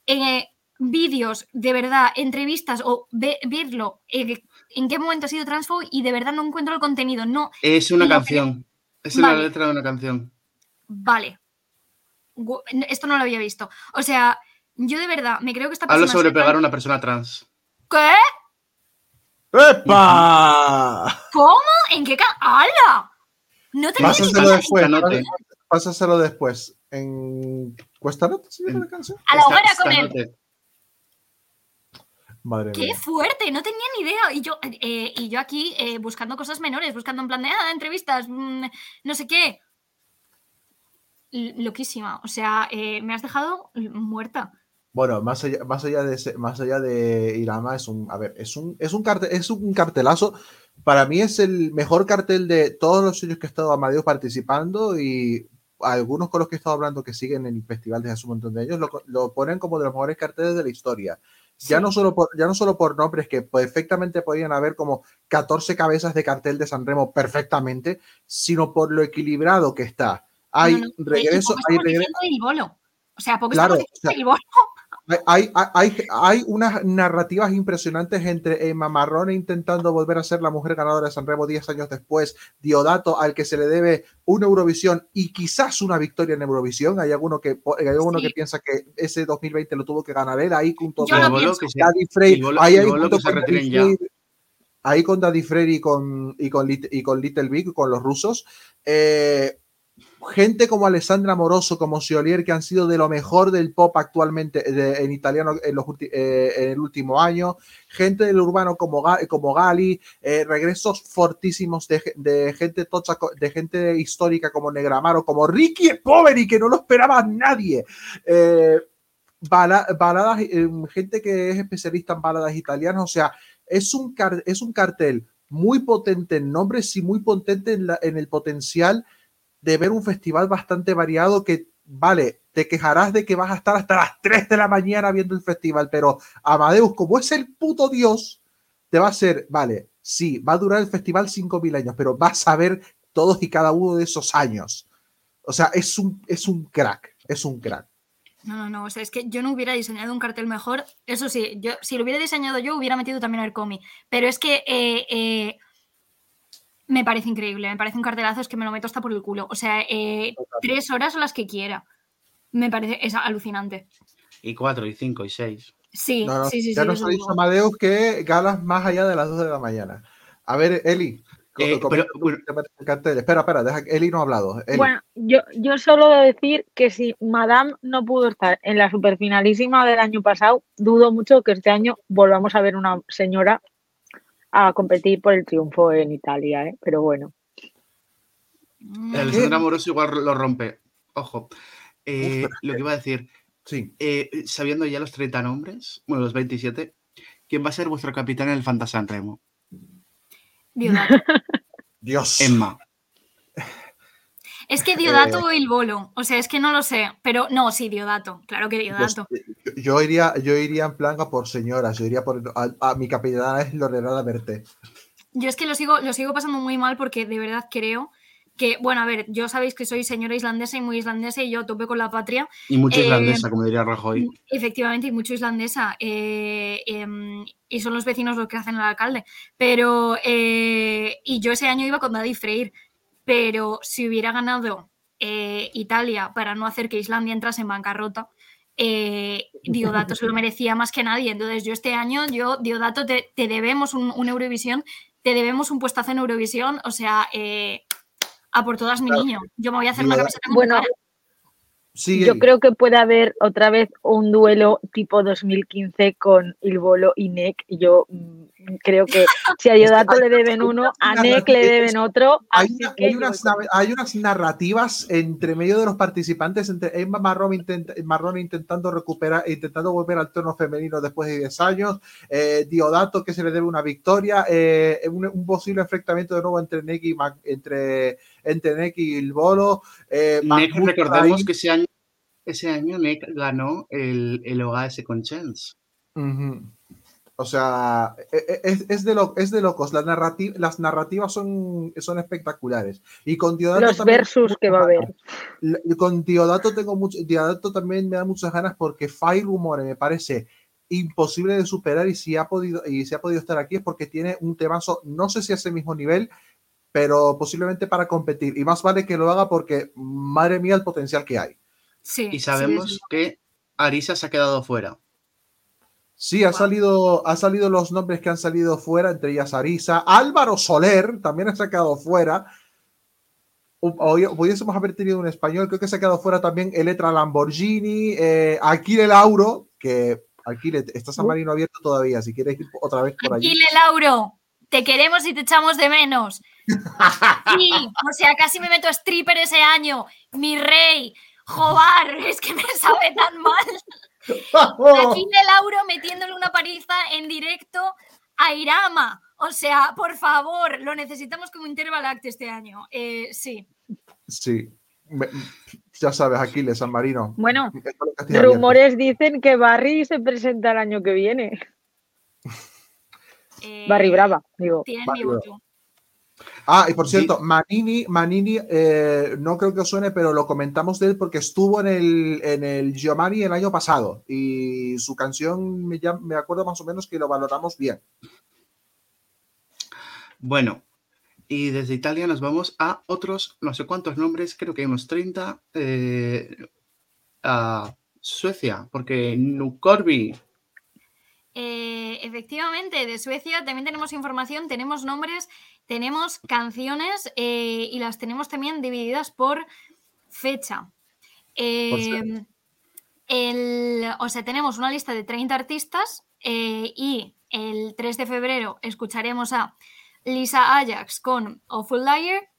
eh, vídeos de verdad, entrevistas o ve- verlo, eh, en qué momento ha sido transfobo y de verdad no encuentro el contenido. No, Es una que- canción. Es la Vale. letra de una canción. vale. Esto no lo había visto. O sea, yo de verdad me creo que esta Habla persona sobre es pegar a una persona trans. ¿Qué? ¡Epa! ¿Cómo? ¿En qué ca- ¡Hala! No ni Pásaselo después. Canote. Pásaselo después. En Cuesta Nota, ¿se llama la canción? A la esta con él. Madre ¡Qué mía. fuerte! No tenía ni idea. Y yo, eh, y yo aquí eh, buscando cosas menores, buscando en plan de ah, entrevistas, mm, no sé qué. L- Loquísima. O sea, eh, me has dejado muerta. Bueno, más allá, más allá de ese- más allá de Irama, es un, a ver, es un, es un cartel, es un cartelazo. Para mí es el mejor cartel de todos los años que he estado Amadeus participando y algunos con los que he estado hablando que siguen el festival desde hace un montón de años lo, lo ponen como de los mejores carteles de la historia. Ya, no solo por, ya no solo por nombres que perfectamente podían haber como 14 cabezas de cartel de San Remo perfectamente, sino por lo equilibrado que está. Hay No, no, regreso, hay regreso. del bolo. O sea, poco Claro, o sea, del bolo. Hay, hay, hay, hay unas narrativas impresionantes entre Emma Marrone intentando volver a ser la mujer ganadora de San Remo 10 años después, Diodato al que se le debe una Eurovisión y quizás una victoria en Eurovisión. Hay alguno que, hay alguno Sí. que piensa que ese 2020 lo tuvo que ganar él ahí junto Yo se- Daddy Frey, ahí, junto con Daddy. Frey, ahí con Daddy Frey y con, y con, y con Little Big, con los rusos. Eh, gente como Alessandra Moroso, como Siolier, que han sido de lo mejor del pop actualmente de- en italiano en, los eh, en el último año. Gente del urbano como, Ga- como Gali, eh, regresos fortísimos de, de gente tocha, de gente histórica como Negramaro, como Ricky Poveri, que no lo esperaba nadie. Eh, bala- baladas, eh, gente que es especialista en baladas italianas, o sea, es un, es un cartel muy potente en nombres y muy potente en, la- en el potencial de ver un festival bastante variado que, vale, te quejarás de que vas a estar hasta las 3 de la mañana viendo el festival, pero Amadeus, como es el puto dios, te va a ser, vale, sí, va a durar el festival 5.000 años, pero vas a ver todos y cada uno de esos años. O sea, es un, es un crack, es un crack. No, no, no. O sea, es que yo no hubiera diseñado un cartel mejor. Eso sí, yo, si lo hubiera diseñado yo, hubiera metido también a Ercomi. Pero es que eh, eh, me parece increíble. Me parece un cartelazo, es que me lo meto hasta por el culo. O sea, eh, tres horas o las que quiera. Me parece es alucinante. Y cuatro, y cinco, y seis. Sí, No, no, sí, sí. ya sí, nos ha dicho. Amadeus que galas más allá de las 2 de la mañana. A ver, Eli. Eh, pero, bueno. Espera, espera, deja que Eli no ha hablado. Eli. Bueno, yo, yo solo he de decir que si Madame no pudo estar en la superfinalísima del año pasado, dudo mucho que este año volvamos a ver una señora a competir por el triunfo en Italia, ¿eh? Pero bueno. Alessandra Amoroso igual lo rompe. Ojo. Eh, lo que iba a decir, Sí. eh, sabiendo ya los 30 nombres, bueno, los 27, ¿quién va a ser vuestro capitán en el Fantasy Remo? Diodato. <laughs> Dios. Emma. Es que Diodato o el bolo. O sea, es que no lo sé. Pero no, sí, Diodato. Claro que Diodato. Yo, yo iría, yo iría en plan a por señoras. Yo iría por. A, a mi capitana es Lorena Verte. Yo es que lo sigo, lo sigo pasando muy mal porque de verdad creo que, bueno, a ver, yo sabéis que soy señora islandesa y muy islandesa y yo tope con la patria. Y mucho Eh, islandesa, como diría Rajoy. Efectivamente, y mucho islandesa. eh, em, y son los vecinos los que hacen el alcalde. Pero, eh, y yo ese año iba con Daddy Freyr. Pero si hubiera ganado eh, Italia para no hacer que Islandia entrase en bancarrota, eh, <laughs> Diodato se lo merecía más que nadie. Entonces, yo este año, yo, Diodato, te, te debemos un, un Eurovisión, te debemos un puestazo en Eurovisión. O sea, eh, a por todas mi Claro. niño. Yo me voy a hacer una camiseta Bueno. Sigue. Yo creo que puede haber otra vez un duelo tipo 2015 con Ilbolo y Nek. Yo mm, creo que si a Diodato le deben uno, a Nek le deben otro. Hay, Así una- que hay yo unas, hay narrativas entre medio de los participantes, entre Emma Marrón, intenta- Marrón intentando recuperar, intentando volver al tono femenino después de 10 años, eh, Diodato que se le debe una victoria, eh, un, un posible enfrentamiento de nuevo entre Neki y Mac- entre, entre Neki y el Bolo. Eh, Nick, Mahmoud recordemos ahí. que ese año, ese año Nick ganó el, el OAS con Chance. O sea, e- e- es, es de, lo, es de locos. Las, narrati- las narrativas son, son espectaculares. Y con Diodato los también- versus que va a haber. Con Diodato tengo mucho, Diodato también me da muchas ganas porque Fire Rumore me parece imposible de superar y si ha podido y si ha podido estar aquí es porque tiene un temazo, no sé si a ese mismo nivel, pero posiblemente para competir y más vale que lo haga porque madre mía el potencial que hay. Sí, Y sí, sabemos sí. que Arisa se ha quedado fuera. Sí, ha Wow. salido, ha salido los nombres que han salido fuera, entre ellas Arisa, Álvaro Soler también ha sacado fuera. O- Pudiésemos haber tenido un español, creo que se ha quedado fuera también Eletra Lamborghini, eh, Aquile Lauro, que Aquile, está San Marino abierto todavía, si quieres ir otra vez por allí. Dile, Lauro, te queremos y te echamos de menos. <laughs> Sí, o sea, casi me meto a stripper ese año. Mi rey, Jobar, es que me sabe tan mal. Aquí de Lauro metiéndole una paliza en directo a Irama. O sea, por favor, lo necesitamos como Intervalact este año. Eh, sí. Sí, Me- ya sabes, Aquile, San Marino. Bueno, es abierto. rumores dicen que Barry se presenta el año que viene. eh, Barry Brava, digo. Tienen Barry mi voto. Ah, y por cierto, Manini, Manini, eh, no creo que os suene, pero lo comentamos de él porque estuvo en el, en el Giovanni el año pasado y su canción me, me acuerdo más o menos que lo valoramos bien. Bueno, y desde Italia nos vamos a otros, no sé cuántos nombres, creo que hay unos 30, eh, a Suecia, porque Nukorbi, Eh, efectivamente, de Suecia también tenemos información, tenemos nombres, tenemos canciones eh, y las tenemos también divididas por fecha. Eh, el- o sea, tenemos una lista de 30 artistas eh, y el 3 de febrero escucharemos a Lisa Ajax con Awful Liar,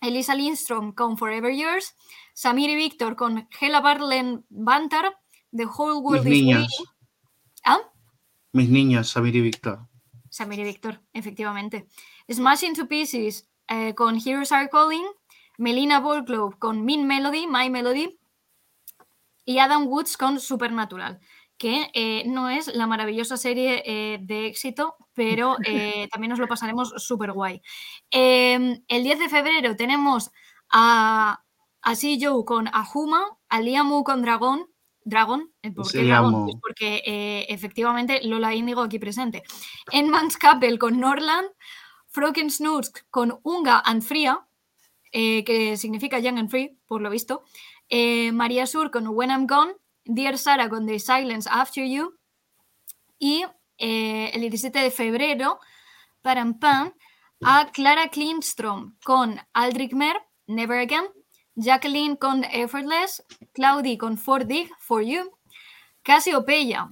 Elisa Lindstrom con Forever Yours, Samir y Víctor con Hela Barlen Bantar, The Whole mis World is niños. ¿Ah? mis niños, Samir y Víctor. Samir y Víctor, efectivamente. Smash Into Pieces eh, con Heroes Are Calling, Melina Volklov con Min Melody, My Melody y Adam Woods con Supernatural, que eh, no es la maravillosa serie eh, de éxito, pero <laughs> también nos lo pasaremos súper guay. Eh, el 10 de febrero tenemos a, a Joe con Ahuma, a Liamu con Dragón, Dragon. ¿Por qué Dragon? Pues porque eh, efectivamente Lola Índigo aquí presente. Enmans Couple con Norland, Froken Snursk con Unga and Fria, eh, que significa Young and Free, por lo visto. eh, María Sur con When I'm Gone, Dear Sarah con The Silence After You. Y eh, el 17 de febrero, param, pam, a Clara Klingstrom con Aldrich Mer, Never Again. Jacqueline con Effortless, Claudie con For Dig, For You, Casio Pella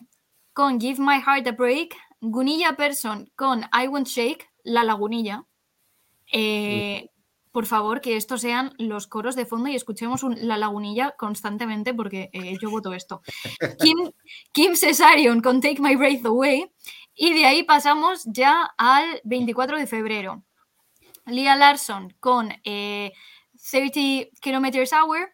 con Give My Heart a Break, Gunilla Person con I Won't Shake, La Lagunilla. Eh, por favor, que estos sean los coros de fondo y escuchemos un- La Lagunilla constantemente porque eh, yo voto esto. Kim, Kim Cesarion con Take My Breath Away y de ahí pasamos ya al 24 de febrero. Lia Larson con eh, 30 Kilometers Hour,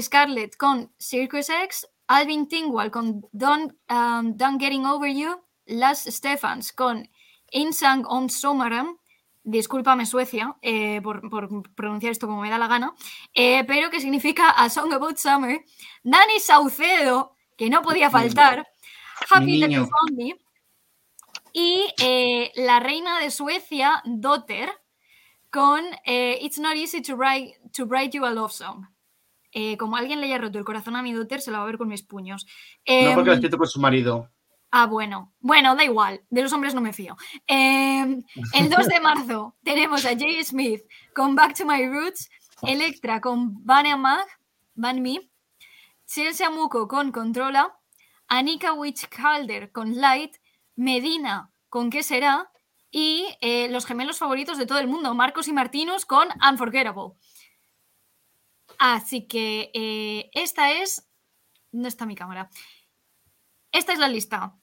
Scarlett con Circus X, Alvin Tingwall con Don't, um, Don't Getting Over You, Las Stephans con Insang on Somaram, discúlpame Suecia eh, por, por pronunciar esto como me da la gana, eh, pero que significa A Song About Summer, Dani Saucedo, que no podía faltar, Happy. Found Me, y eh, la reina de Suecia, Dotter, con It's Not Easy to write, to write You a Love Song. Como alguien le haya roto el corazón a mi Dotter, se la va a ver con mis puños. No porque lo ha Em, escrito con su marido. Ah, bueno. Bueno, da igual. De los hombres no me fío. Eh, el 2 de marzo <laughs> tenemos a Jay Smith con Back to My Roots, Electra con Van Mag, Van Me, Chelsea Amuko con Controla, Anika Witch Calder con Light, Medina con ¿Qué será? Y eh, los gemelos favoritos de todo el mundo, Marcos y Martinus con Unforgettable. Así que eh, esta es. ¿Dónde está mi cámara? Esta es la lista,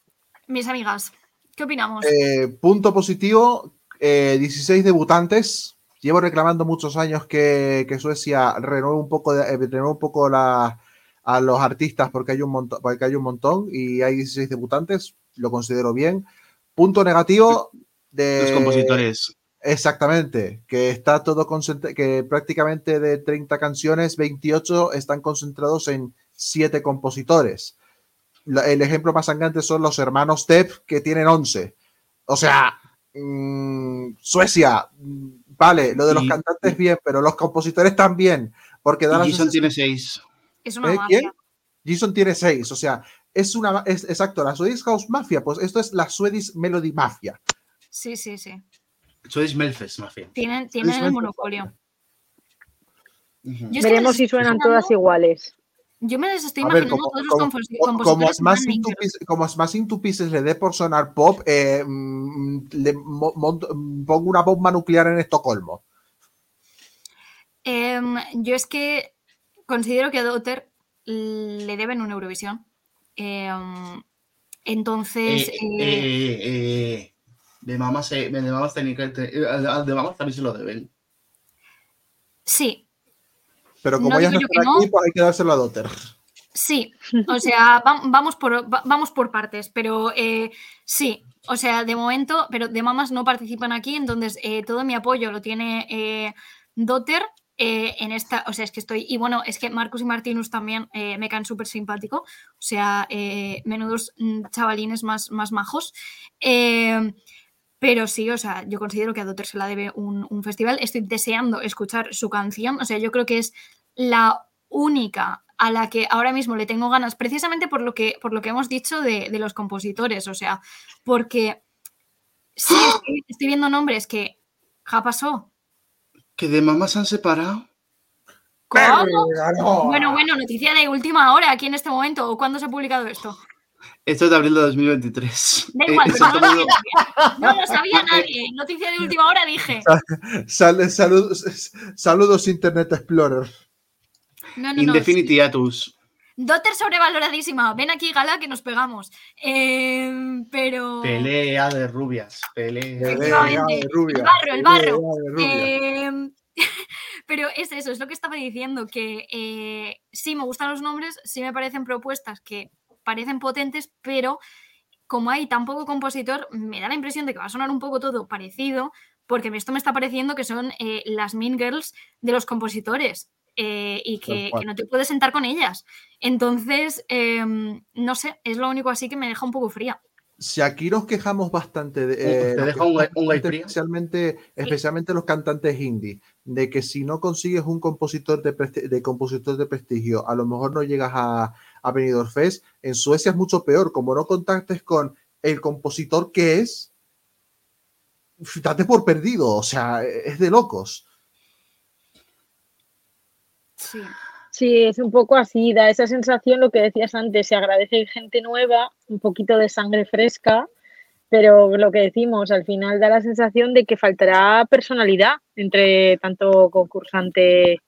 mis amigas. ¿Qué opinamos? Eh, punto positivo, eh, 16 debutantes. Llevo reclamando muchos años que, que Suecia renueve un poco, de- eh, renueve un poco la- a los artistas porque hay, un montón, porque hay un montón y hay 16 debutantes. Lo considero bien. Punto negativo de Los compositores. Exactamente, que está todo concentrado, que prácticamente de 30 canciones, 28 están concentrados en 7 compositores. La- el ejemplo más sangrante son los hermanos Tepp, que tienen 11. O sea, mm, Suecia, mm, vale, lo de los Y- cantantes bien, pero los compositores también, porque da Jason tiene seis. es una ¿Eh? mafia. ¿Quién? Jason tiene 6, o sea, es una, es, exacto, la Swedish House Mafia, pues esto es la Swedish Melody Mafia. Sí, sí, sí. Sois Melfes, Mafia. Tienen, tienen el monopolio. Veremos si suenan todas iguales. Yo me les estoy A ver, imaginando como, todos los como- como- compositores Smashing Manning, Two pero- Pieces- como Smashing Two Pieces le dé por sonar pop, eh, mm, le mo- pongo una bomba nuclear en Estocolmo. Em, yo es que considero que a Dotter le deben una Eurovisión. Em, entonces, Eh, eh, eh, eh, de mamas, eh, de eh, de mamas también se lo deben. sí, Pero como No ellas no están no. aquí, pues hay que dárselo a Dotter. sí. O sea, va- vamos, por, va- vamos por partes, pero eh, sí. O sea, de momento, pero de mamas no participan aquí, entonces eh, todo mi apoyo lo tiene eh, Dotter. eh, en esta, o sea, es que estoy, y bueno, es que Marcus y Martinus también me caen súper simpático, o sea, menudos mm, chavalines más, más majos. Eh, pero sí, o sea, yo considero que a Dotter se la debe un, un festival. Estoy deseando escuchar su canción. O sea, yo creo que es la única a la que ahora mismo le tengo ganas, precisamente por lo que, por lo que hemos dicho de, de los compositores. O sea, porque sí, estoy, <gasps> estoy viendo nombres que ja pasó. Que de mamas se han separado. ¿Cómo? Bueno, bueno, noticia de última hora aquí en este momento. ¿O cuándo se ha publicado esto? Esto es de abril de 2023. Da Eh, igual, no, lo sabía. no lo sabía <laughs> nadie. Noticia de última hora dije. Sal- saludos, saludos Internet Explorer. No, no, no. Indefinity Atus. Dotter sobrevaloradísima. Ven aquí, Gala, que nos pegamos. Eh, pero. Pelea de rubias. Pelea. De rubia, El barro, el barro. Eh, <laughs> pero es eso, es lo que estaba diciendo, que eh, sí me gustan los nombres, sí me parecen propuestas que parecen potentes, pero como hay tan poco compositor, me da la impresión de que va a sonar un poco todo parecido, porque esto me está pareciendo que son eh, las Mean Girls de los compositores. eh, y que, no te puedes sentar con ellas. Entonces, em, no sé, es lo único así que me deja un poco fría. Si aquí nos quejamos bastante de, te eh, deja un frío. especialmente, especialmente los cantantes indie, de que si no consigues un compositor de, de compositor de prestigio, a lo mejor no llegas a, a Benidorm Fest. En Suecia es mucho peor, como no contactes con el compositor que es, date por perdido, o sea, es de locos. Sí. Sí, es un poco así, da esa sensación, lo que decías antes, se agradece gente nueva, un poquito de sangre fresca, pero lo que decimos, al final da la sensación de que faltará personalidad entre tanto concursante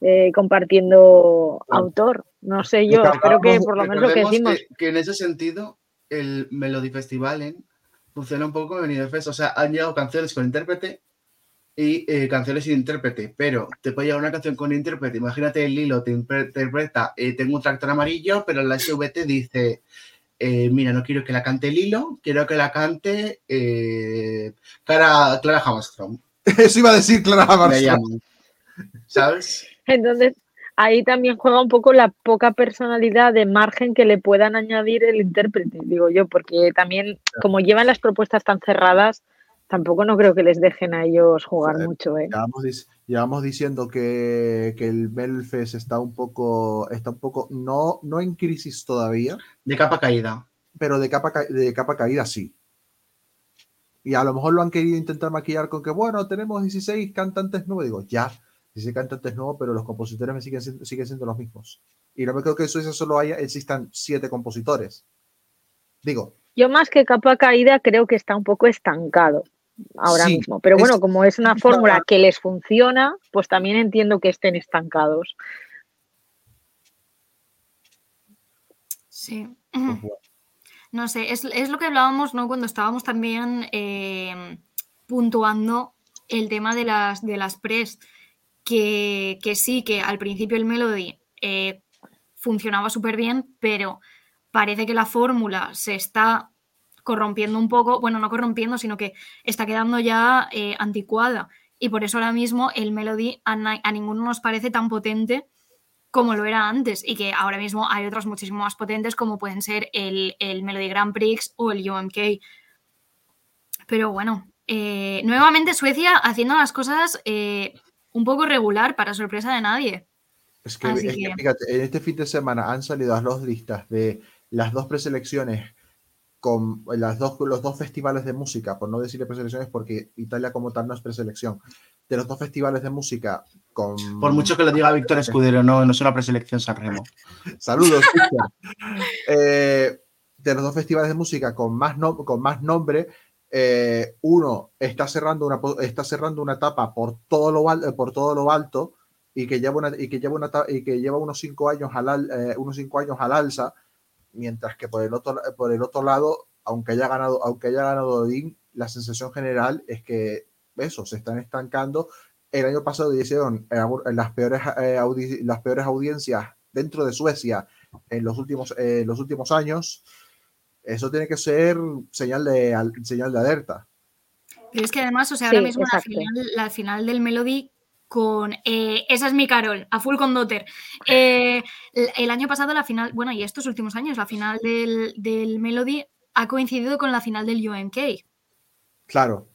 eh, compartiendo autor. No sé yo, Lo que espero que hablábamos- por lo menos lo que decimos. que, que en ese sentido, el Melody Festivalen funciona un poco como Fest. O sea, han llegado canciones con intérprete y eh, canciones sin intérprete, pero te puede llegar una canción con intérprete. Imagínate, el Lilo te interpreta, eh, tengo un tractor amarillo, pero la SVT dice, eh, mira, no quiero que la cante Lilo, quiero que la cante eh, Clara, Clara Hammerstrom. <laughs> Eso iba a decir Clara Me Hammerstrom. ¿Sabes? Entonces, ahí también juega un poco la poca personalidad de margen que le puedan añadir el intérprete, digo yo, porque también, como llevan las propuestas tan cerradas, tampoco no creo que les dejen a ellos jugar mucho, ¿eh? Llevamos, dic- llevamos diciendo que, que el Melfest está un poco, está un poco, no, no en crisis todavía, De capa caída. pero de capa, ca- de capa caída sí. Y a lo mejor lo han querido intentar maquillar con que, bueno, tenemos 16 cantantes nuevos. Digo, ya, 16 cantantes nuevos, pero los compositores me siguen, siendo- siguen siendo los mismos. Y no me creo que en Suecia solo haya, existan 7 compositores. Digo, Yo más que capa caída creo que está un poco estancado ahora Sí, mismo. Pero bueno, es- como es una fórmula que les funciona, pues también entiendo que estén estancados. Sí. pues, <laughs> bueno, No sé, es, es lo que hablábamos, ¿no? Cuando estábamos también eh, puntuando el tema de las, de las pres, que, sí, que al principio el Melody eh, funcionaba súper bien, pero parece que la fórmula se está corrompiendo un poco, bueno, no corrompiendo, sino que está quedando ya eh, anticuada. Y por eso ahora mismo el Melody a, ninguno nos parece tan potente como lo era antes y que ahora mismo hay otras muchísimo más potentes como pueden ser el, el Melody Grand Prix o el UMK. Pero bueno, eh, nuevamente Suecia haciendo las cosas un poco regular para sorpresa de nadie. Es que, es que, que- fíjate, en este fin de semana han salido las dos listas de las dos preselecciones con las dos, los dos festivales de música, por no decirle preselecciones porque Italia como tal no es preselección, de los dos festivales de música con... Por mucho que lo diga Víctor Escudero, no, no es una preselección Sanremo. <laughs> Saludos, Víctor. Eh, de los dos festivales de música con más, no- con más nombre, eh, uno está cerrando, una, está cerrando una etapa por todo lo, eh, por todo lo alto y que lleva, una, y que lleva, una, y que lleva unos, cinco años al, eh, unos cinco años al alza, mientras que por el otro, por el otro lado, aunque haya ganado, aunque haya ganado Odín, la sensación general es que eso, se están estancando. El año pasado hicieron eh, algu- las peores, eh, las peores audiencias dentro de Suecia en los últimos, eh, los últimos años. Eso tiene que ser señal de, al- señal de alerta. Pero es que además, o sea, Sí, ahora mismo la final, la final del Melody con eh, esa es mi Carol, a full con Dotter. Eh, el, el año pasado la final, bueno, y estos últimos años, la final del, del Melody ha coincidido con la final del UMK. Claro.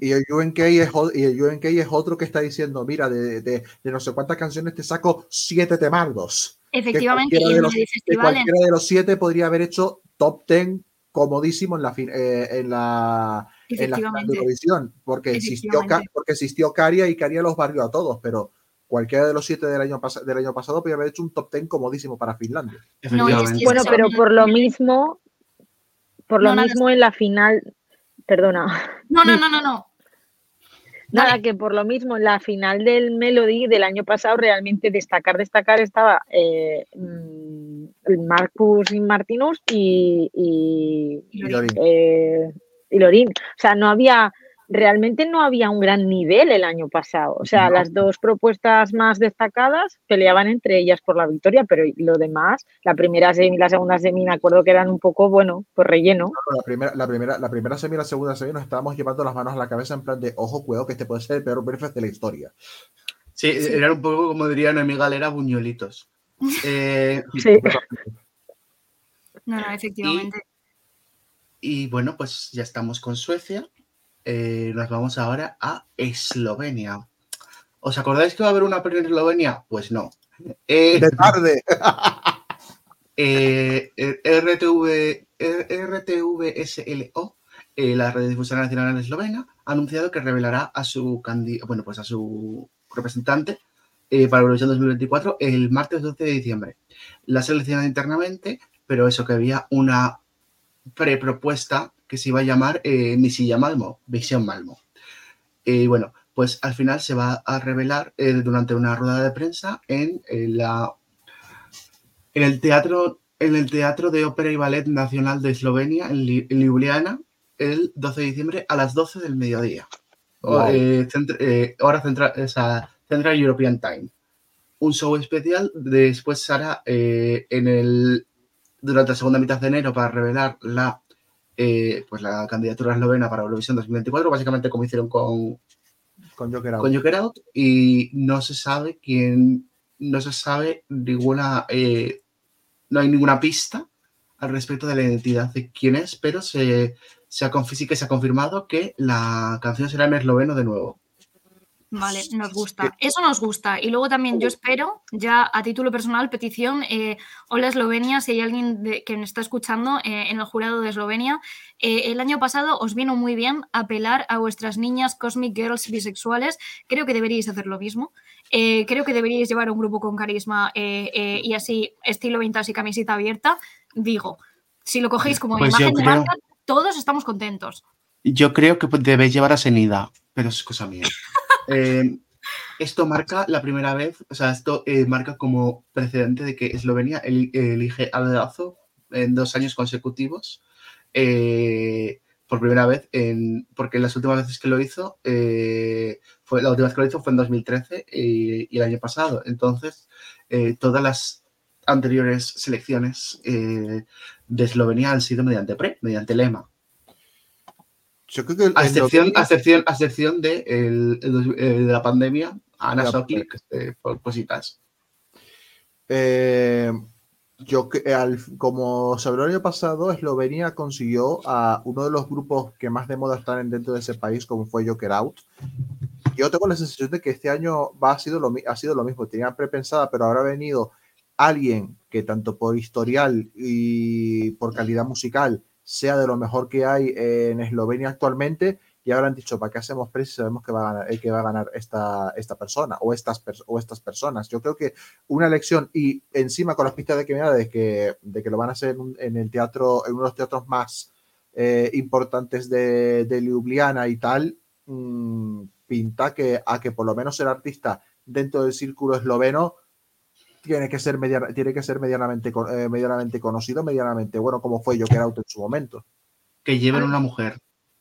Y el UNK es, y el UNK es otro que está diciendo, mira, de, de- de no sé cuántas canciones te saco siete temardos. Efectivamente, y cualquiera, de los, Melody que Festival cualquiera de los siete podría haber hecho top ten comodísimo en la, fin- eh, en la, en la final de Efectivamente. Eurovisión, porque existió, porque existió Caria y Caria los barrió a todos, pero cualquiera de los siete del año, pas- del año pasado podría haber hecho un top ten comodísimo para Finlandia. No, y es Efectivamente. que Bueno, pero por lo mismo, por lo No, nada, mismo en la final, perdona, No, no, no, no, no. Nada que por lo mismo en la final del Melody del año pasado realmente destacar, destacar estaba eh, mm, Marcus Martinus y, y, Y Y Lorín. Lorín. eh, y Lorín. O sea, no había, realmente no había un gran nivel el año pasado. O sea, No. las dos propuestas más destacadas peleaban entre ellas por la victoria, pero lo demás, la primera semi y la segunda semi, me acuerdo que eran un poco, bueno, pues relleno. No, La primera, la, primera, la primera semi y la segunda semi nos estábamos llevando las manos a la cabeza en plan de, ojo, cuidado, que este puede ser el peor perfect de la historia. Sí, Sí, era un poco como diría Noemí Galera, buñuelitos. <laughs> Eh, Sí. No, no, efectivamente. y bueno, pues ya estamos con Suecia. Eh, nos vamos ahora a Eslovenia. ¿Os acordáis que va a haber una peli en Eslovenia? Pues no. Eh, De tarde. <laughs> eh, eh, RTV, eh, RTVSLO, eh, la Radiodifusión Nacional Eslovena, ha anunciado que revelará a su bueno, pues a su representante para Eurovisión 2024 el martes 12 de diciembre. La ha seleccionado internamente, pero eso que había una prepropuesta que se iba a llamar eh, Misilla Malmo, Visión Malmo. Y bueno, pues al final se va a revelar eh, durante una rueda de prensa en, eh, la en el teatro en el Teatro de Ópera y Ballet Nacional de Eslovenia en, Li- en Ljubljana el 12 de diciembre a las 12 del mediodía. O, Wow. eh, centra- eh, hora central, o sea, Central European Time. Un show especial después se hará eh, en el durante la segunda mitad de enero para revelar la eh, pues la candidatura eslovena para Eurovisión 2024, básicamente como hicieron con, Con Joker Out. con Joker Out y no se sabe quién, no se sabe ninguna, eh, no hay ninguna pista al respecto de la identidad de quién es, pero se, se ha, sí que se ha confirmado que la canción será en esloveno de nuevo. Vale, nos gusta. Eso nos gusta. Y luego también yo espero, ya a título personal, petición, eh, hola Eslovenia, si hay alguien de- que me está escuchando eh, en el jurado de Eslovenia, eh, el año pasado os vino muy bien apelar a vuestras niñas Cosmic Girls bisexuales. Creo que deberíais hacer lo mismo. Eh, creo que deberíais llevar un grupo con carisma eh, eh, y así, estilo vintage y camiseta abierta. Digo, si lo cogéis como Pues imagen de creo- marca, todos estamos contentos. Yo creo que debéis llevar a Senida, pero es cosa mía. <laughs> Eh, esto marca la primera vez, o sea, esto eh, marca como precedente de que Eslovenia el- elige a dedazo en dos años consecutivos. eh, por primera vez, porque las últimas veces que lo hizo, fue, la última vez que lo hizo fue en 2013 y, y el año pasado. Entonces, todas las anteriores selecciones de Eslovenia han sido mediante pre, mediante lema. Yo creo que el- A excepción, a excepción, a excepción de, el- de la pandemia, Ana Soklik, eh, por cositas. Eh, yo al- como se habló el año pasado, Eslovenia consiguió a uno de los grupos que más de moda están dentro de ese país, como fue Joker Out. Yo tengo la sensación de que este año va, ha, sido lo, ha sido lo mismo. Tenía prepensada, pero ahora ha venido alguien que tanto por historial y por calidad musical sea de lo mejor que hay en Eslovenia actualmente y han dicho, ¿para qué hacemos press si sabemos que va a ganar, eh, que va a ganar esta, esta persona o estas, o estas personas? Yo creo que una elección y encima con las pistas de que me de que, de que lo van a hacer en, el teatro, en uno de los teatros más eh, importantes de, de Ljubljana y tal, mm, pinta que a que por lo menos el artista dentro del círculo esloveno tiene que ser, mediana- tiene que ser medianamente, eh, medianamente conocido, medianamente bueno, como fue Joker Out en su momento. Que lleven una mujer.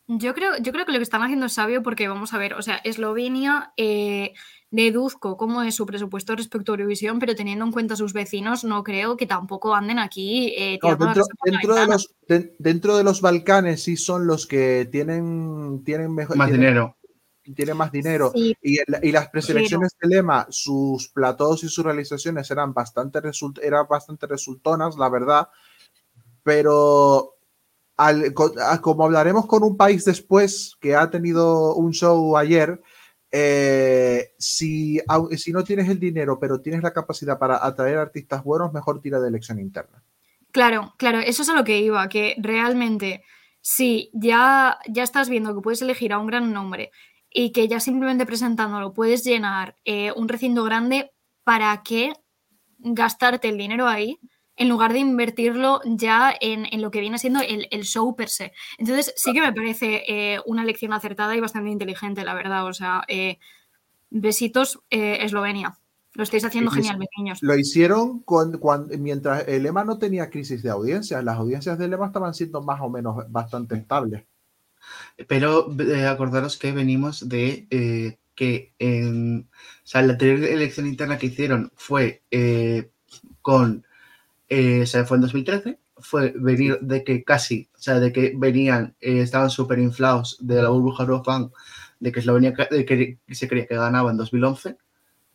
Yo creo, yo creo que lo que están haciendo es sabio porque vamos a ver, o sea, Eslovenia eh, deduzco cómo es su presupuesto respecto a Eurovisión, pero teniendo en cuenta a sus vecinos, no creo que tampoco anden aquí eh, No, dentro, de los, de- dentro de los Balcanes sí son los que tienen, tienen mejor Más tienen- dinero. Tienen más dinero. Sí, Y, las preselecciones de Lema, sus platós y sus realizaciones eran bastante, result- eran bastante resultonas, la verdad. Pero al- como hablaremos con un país después que ha tenido un show ayer, eh, si, si no tienes el dinero, pero tienes la capacidad para atraer artistas buenos, mejor tira de elección interna. Claro, claro, eso es a lo que iba, que realmente si ya, ya estás viendo que puedes elegir a un gran nombre y que ya simplemente presentándolo puedes llenar eh, un recinto grande, ¿para qué gastarte el dinero ahí en lugar de invertirlo ya en, en lo que viene siendo el, el show per se? Entonces sí que me parece eh, una elección acertada y bastante inteligente, la verdad. O sea, eh, besitos eh, Eslovenia. Lo estáis haciendo genial, niños. Lo hicieron con, cuan- mientras el Lema no tenía crisis de audiencias. Las audiencias del Lema estaban siendo más o menos bastante estables. Pero eh, acordaros que venimos de eh, que en, o sea, la anterior elección interna que hicieron fue eh, con, eh, o sea, fue en 2013, fue venir de que casi, o sea, de que venían, estaban súper inflados de la burbuja Eurofan, de que Eslovenia ca- de que se creía que ganaba en 2011,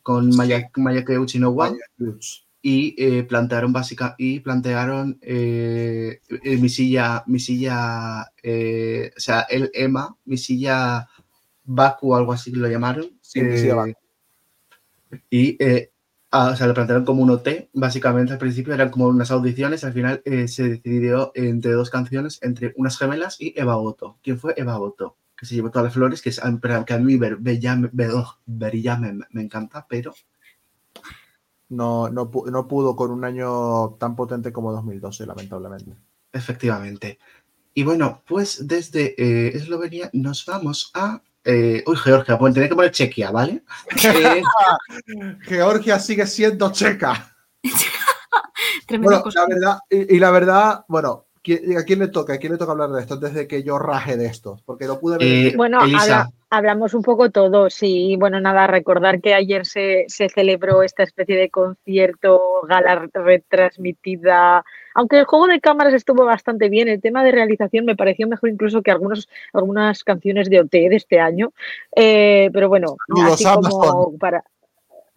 con Maya, Mayakeuchi no Wa Vaya, Cruz. Y eh, plantearon básica y plantearon eh, eh, mi silla, mi silla, eh, o sea, el EMA, mi silla Baku algo así lo llamaron. Sí, mi silla eh, Baku. Y eh, ah, o sea, lo plantearon como un OT, básicamente al principio eran como unas audiciones, al final se decidió entre dos canciones, entre unas gemelas y Eva Boto. ¿Quién fue Eva Boto? Que se llevó todas las flores, que, es, que a mí ver, oh, Berilla me, me encanta, pero No, no, no pudo con un año tan potente como 2012, lamentablemente. Efectivamente. Y bueno, pues desde eh, Eslovenia nos vamos a. eh, uy, Georgia, bueno, tenía que poner Chequia, ¿vale? Eh, <laughs> Georgia sigue siendo checa. <laughs> Bueno, cosa. la verdad, y, y la verdad, bueno, ¿quién- ¿a quién le toca? ¿A quién le toca hablar de esto antes de que yo raje de esto? Porque no pude ver. eh, Bueno, habla- hablamos un poco todos y bueno, nada, recordar que ayer se, se celebró esta especie de concierto, gala retransmitida, aunque el juego de cámaras estuvo bastante bien, el tema de realización me pareció mejor incluso que algunos, algunas canciones de OT de este año, Eh, pero bueno, Saludos, así Amazon. como para...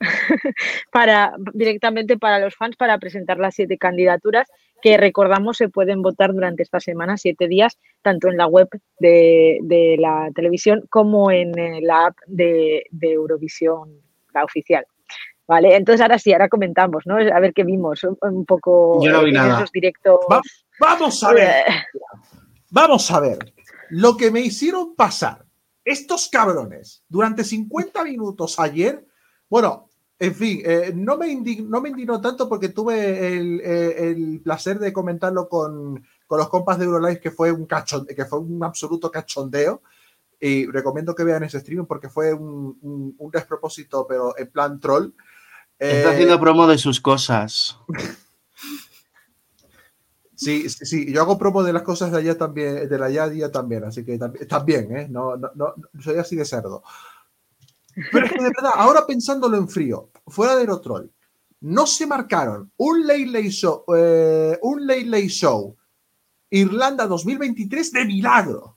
<laughs> para directamente para los fans para presentar las siete candidaturas que recordamos se pueden votar durante esta semana, siete días, tanto en la web de, de la televisión como en eh, la app de, de Eurovisión, la oficial. Vale, entonces ahora sí, ahora comentamos, ¿no? A ver qué vimos un, poco Yo no vi nada. esos directos. Va- Vamos a ver. <laughs> Vamos a ver. Lo que me hicieron pasar estos cabrones durante 50 minutos ayer, bueno, en fin, eh, no, me indig- no me indignó tanto porque tuve el, eh, el placer de comentarlo con, con los compas de Eurolife, que fue un cachon- que fue un absoluto cachondeo. Y recomiendo que vean ese streaming porque fue un, un- un despropósito, pero en plan troll. está Eh, haciendo promo de sus cosas. <laughs> Sí, sí, sí, yo hago promo de las cosas de allá también, de la allá día también, así que tam- también, ¿eh? No, no, no, soy así de cerdo. Pero es que de verdad, ahora pensándolo en frío, fuera de lo troll, no se marcaron un Late Late Show, eh, un Late Late Show Irlanda 2023 de milagro.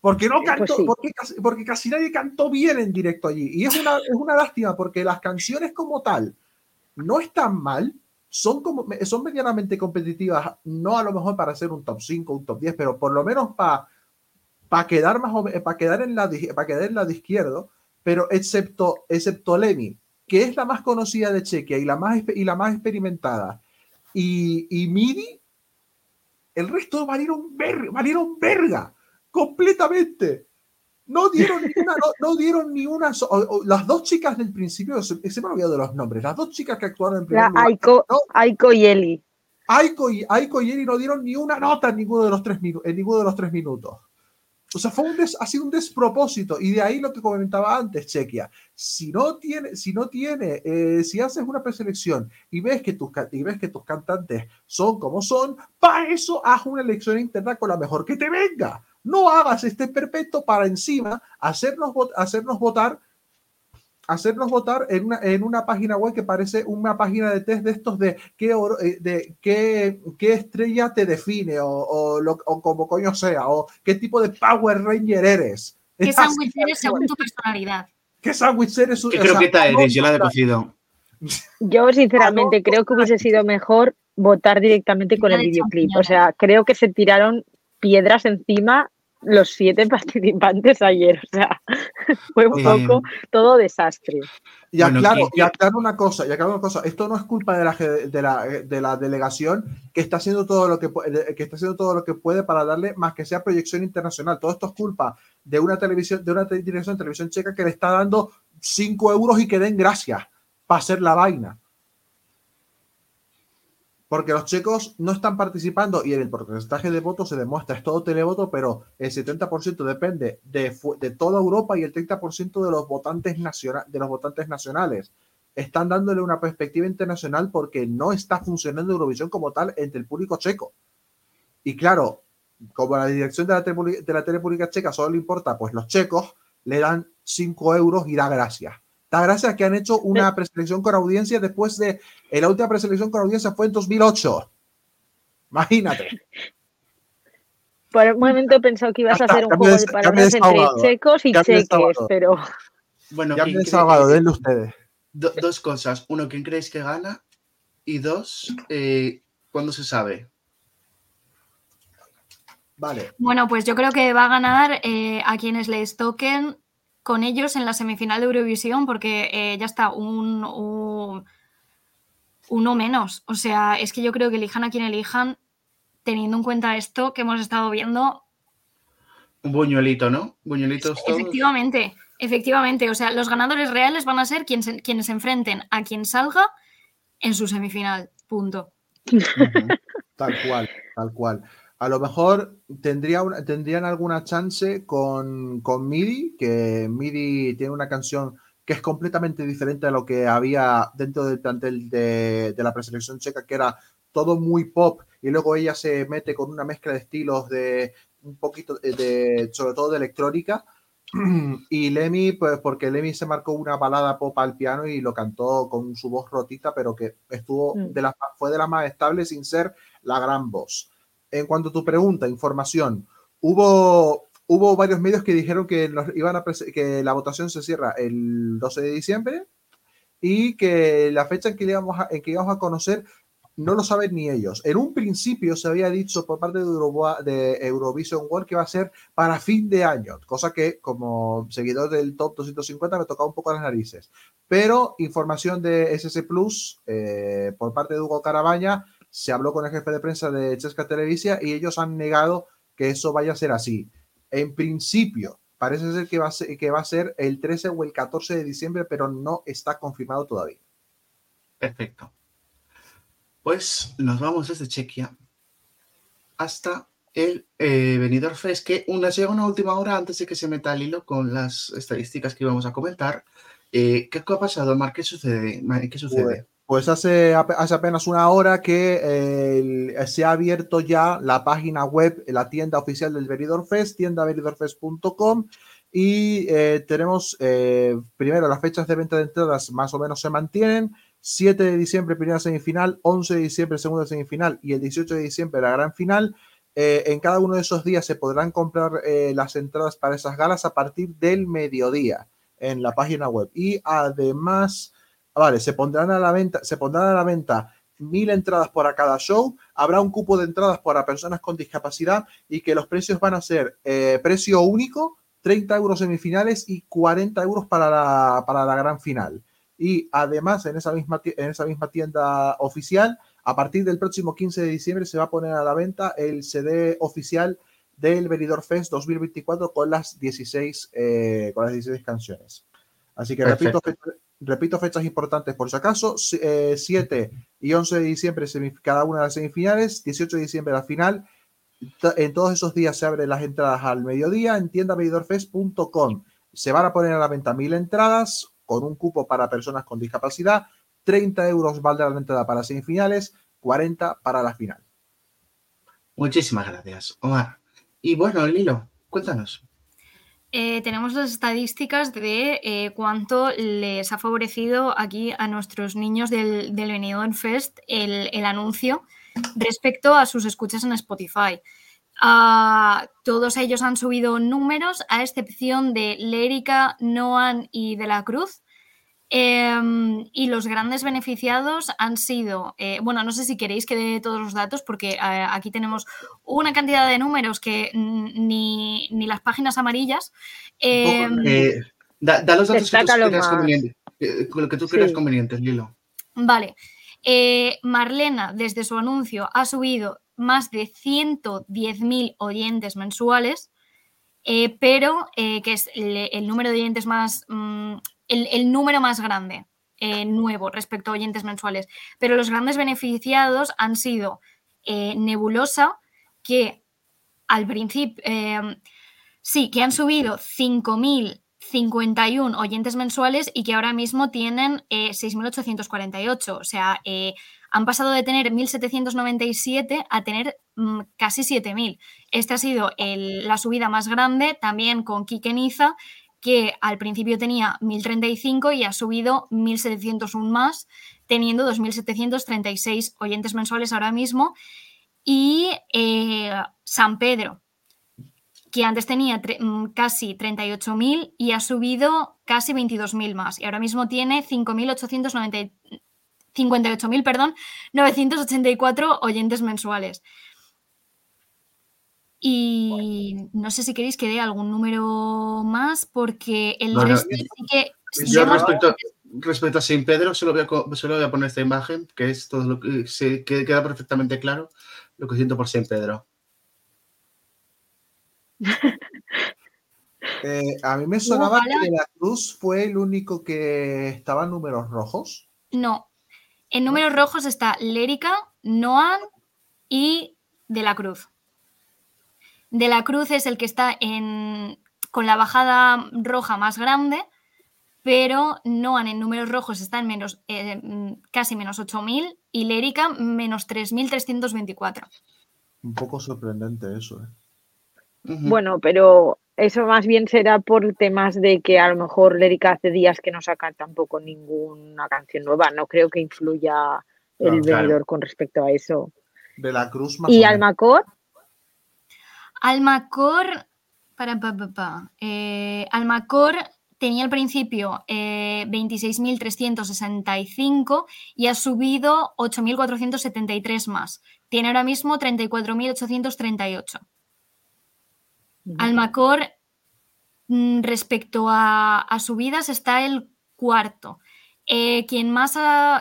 Porque no Eh, pues cantó, sí. porque, casi, porque casi nadie cantó bien en directo allí. Y es una, es una lástima porque las canciones como tal no están mal, son, como, son medianamente competitivas, no a lo mejor para hacer un top 5, un top 10, pero por lo menos para para quedar más para quedar en la para quedar en la de izquierdo, pero excepto excepto Lemmy, que es la más conocida de Chequia y la más y la más experimentada, y, y MIDI, el resto valieron, ver, valieron verga completamente. No dieron ni una, no, no dieron ni una. so- o- o las dos chicas del principio, se, se me ha olvidado de los nombres, las dos chicas que actuaron en primer la lugar, Aiko, no, Aiko y Eli. Aiko y, Aiko y Eri no dieron ni una nota en ninguno de los tres, en ninguno de los tres minutos. O sea, fue un des- ha sido un despropósito. Y de ahí lo que comentaba antes, Chequia. Si no tiene, si no tiene, eh, si haces una preselección y ves que tus y ves que tus cantantes son como son, para eso haz una elección interna con la mejor que te venga. No hagas este perpetuo para encima hacernos, hacernos votar hacernos votar en una, en una página web que parece una página de test de estos de qué, oro- eh, de qué, qué estrella te define o, o, lo- o como coño sea, o qué tipo de Power Ranger eres. ¿Qué sándwich eres según tu personalidad? ¿Qué sándwich eres? ¿Qué O sea, croqueta eres? Yo la cocido. Yo sinceramente no, creo que hubiese sido mejor votar directamente con el de videoclip. O sea, creo que se tiraron piedras encima los siete participantes ayer. O sea, <laughs> fue un poco todo desastre. Y Bueno, aclaro, que- y aclaro una cosa, y aclaro una cosa, esto no es culpa de la, de la, de la delegación que está haciendo todo lo que puede, que está haciendo todo lo que puede para darle más que sea proyección internacional. Todo esto es culpa de una televisión, de una te- dirección de televisión checa que le está dando 5 euros y que den gracias para hacer la vaina. Porque los checos no están participando y en el porcentaje de votos se demuestra, es todo televoto, pero el 70% depende de, de toda Europa y el 30% de los votantes nacional, de los nacionales. Están dándole una perspectiva internacional porque no está funcionando Eurovisión como tal entre el público checo. Y claro, como la dirección de la, tele, de la tele pública checa solo le importa, pues los checos le dan 5 euros y da gracias. Da gracias que han hecho una preselección con audiencia después de. eh, la última preselección con audiencia fue en 2008. Imagínate. <laughs> Por un momento he pensado que ibas a hacer un juego de palabras entre checos y cheques, pero Bueno, Ya me desahogado, denle ustedes. do- dos cosas. Uno, ¿quién creéis que gana? Y dos, eh, ¿cuándo se sabe? Vale, Bueno, pues yo creo que va a ganar eh, a quienes les toquen con ellos en la semifinal de Eurovisión, porque eh, ya está, un, un- uno menos. O sea, es que yo creo que elijan a quien elijan, teniendo en cuenta esto que hemos estado viendo. Un buñuelito, ¿no? Buñuelitos todos. Efectivamente, efectivamente. O sea, los ganadores reales van a ser quienes, quienes se enfrenten a quien salga en su semifinal. Punto. <laughs> tal cual, tal cual. A lo mejor tendría una- tendrían alguna chance con, con MIDI, que MIDI tiene una canción que es completamente diferente a lo que había dentro del plantel de, de la preselección checa, que era todo muy pop, y luego ella se mete con una mezcla de estilos de un poquito de, sobre todo de electrónica. <clears throat> Y Lemmy, pues porque Lemmy se marcó una balada pop al piano y lo cantó con su voz rotita, pero que estuvo Mm. de las fue de las más estables sin ser la gran voz. En cuanto a tu pregunta, información, hubo, hubo varios medios que dijeron que, nos iban a que la votación se cierra el 12 de diciembre y que la fecha en que, íbamos a, en que íbamos a conocer no lo saben ni ellos. En un principio se había dicho por parte de, Euroboa- de Eurovision World que va a ser para fin de año, cosa que como seguidor del top 250 me tocaba un poco las narices. Pero información de SS Plus eh, por parte de Hugo Carabaña, se habló con el jefe de prensa de Chesca Televisia y ellos han negado que eso vaya a ser así. En principio, parece ser que va a ser, que va a ser el 13 o el 14 de diciembre, pero no está confirmado todavía. Perfecto. Pues nos vamos desde Chequia hasta el eh, Benidorm Fest, que una llega una última hora antes de que se meta el hilo con las estadísticas que íbamos a comentar. Eh, ¿qué, ha pasado, Mar? ¿Qué sucede? ¿Qué sucede? Pues hace, hace apenas una hora que eh, se ha abierto ya la página web, la tienda oficial del Benidorm Fest, tiendabenidormfest.com y eh, tenemos eh, primero las fechas de venta de entradas más o menos se mantienen. 7 de diciembre primera semifinal, 11 de diciembre segunda semifinal y el 18 de diciembre la gran final. En cada uno de esos días se podrán comprar las entradas para esas galas a partir del mediodía en la página web. Y además, vale, se pondrán a la venta, se pondrán a la venta mil entradas para cada show. Habrá un cupo de entradas para personas con discapacidad y que los precios van a ser eh, precio único, 30 euros semifinales y 40 euros para la, para la gran final. Y además, en esa, misma, en esa misma tienda oficial, a partir del próximo 15 de diciembre se va a poner a la venta el CD oficial del Benidorm Fest 2024 con las 16, eh, con las 16 canciones. Así que repito, Perfecto. Repito fechas importantes por si acaso, eh, 7 y 11 de diciembre cada una de las semifinales, 18 de diciembre la final. En todos esos días se abren las entradas al mediodía en tiendabenidormfest.com. Se van a poner a la venta mil entradas con un cupo para personas con discapacidad. 30 euros valdrá la entrada para semifinales, 40 para la final. Muchísimas gracias, Omar. Y bueno, Lilo, cuéntanos. Eh, tenemos las estadísticas de eh, cuánto les ha favorecido aquí a nuestros niños del, del Fest el, el anuncio respecto a sus escuchas en Spotify. Ah, todos ellos han subido números, a excepción de Lérica, Noan y De la Cruz. Em, y los grandes beneficiados han sido, eh, bueno, no sé si queréis que dé todos los datos, porque eh, aquí tenemos una cantidad de números que ni, ni las páginas amarillas. em, Eh, da, da los datos que tú creas más. convenientes. eh, con lo que tú creas Sí. convenientes, Lilo. Vale. Eh, Marlena, desde su anuncio, ha subido más de 110.000 oyentes mensuales, eh, pero eh, que es el, el número de oyentes más. mm, el, número más grande, eh, nuevo, respecto a oyentes mensuales. Pero los grandes beneficiados han sido eh, Nebulosa, que al principio. eh, sí, que han subido 5.051 oyentes mensuales y que ahora mismo tienen eh, 6.848. O sea, eh, han pasado de tener 1.797 a tener mm, casi 7.000. Esta ha sido la subida más grande, también con Kike Niza, que al principio tenía 1.035 y ha subido 1.701 más, teniendo 2.736 oyentes mensuales ahora mismo. Y eh, San Pedro, que antes tenía mm, casi 38.000 y ha subido casi 22.000 más. Y ahora mismo tiene 5.890 58.000, perdón, 984 oyentes mensuales. Y no sé si queréis que dé algún número más, porque el Bueno, resto sí que. Yo respecto, respecto a San Pedro, solo voy, a, solo voy a poner esta imagen, que es todo lo que se, que queda perfectamente claro lo que siento por San Pedro. <laughs> Eh, a mí me sonaba Ojalá. que De la Cruz fue el único que estaba en números rojos. No. En números rojos está Lérica, Noan y De la Cruz. De la Cruz es el que está en, con la bajada roja más grande, pero Noan en números rojos está en menos, eh, casi menos 8.000 y Lérica menos 3.324. Un poco sorprendente eso. ¿eh? Bueno, pero eso más bien será por temas de que a lo mejor Lérica hace días que no saca tampoco ninguna canción nueva. No creo que influya el claro. venidor con respecto a eso. De la Cruz más ¿Y o menos. Almacor? Almacor, para, pa, pa, pa. Eh, Almacor tenía al principio eh, 26.365 y ha subido 8.473 más. Tiene ahora mismo 34.838. Almacor, mm, respecto a, a subidas, está el cuarto. Eh, quien, más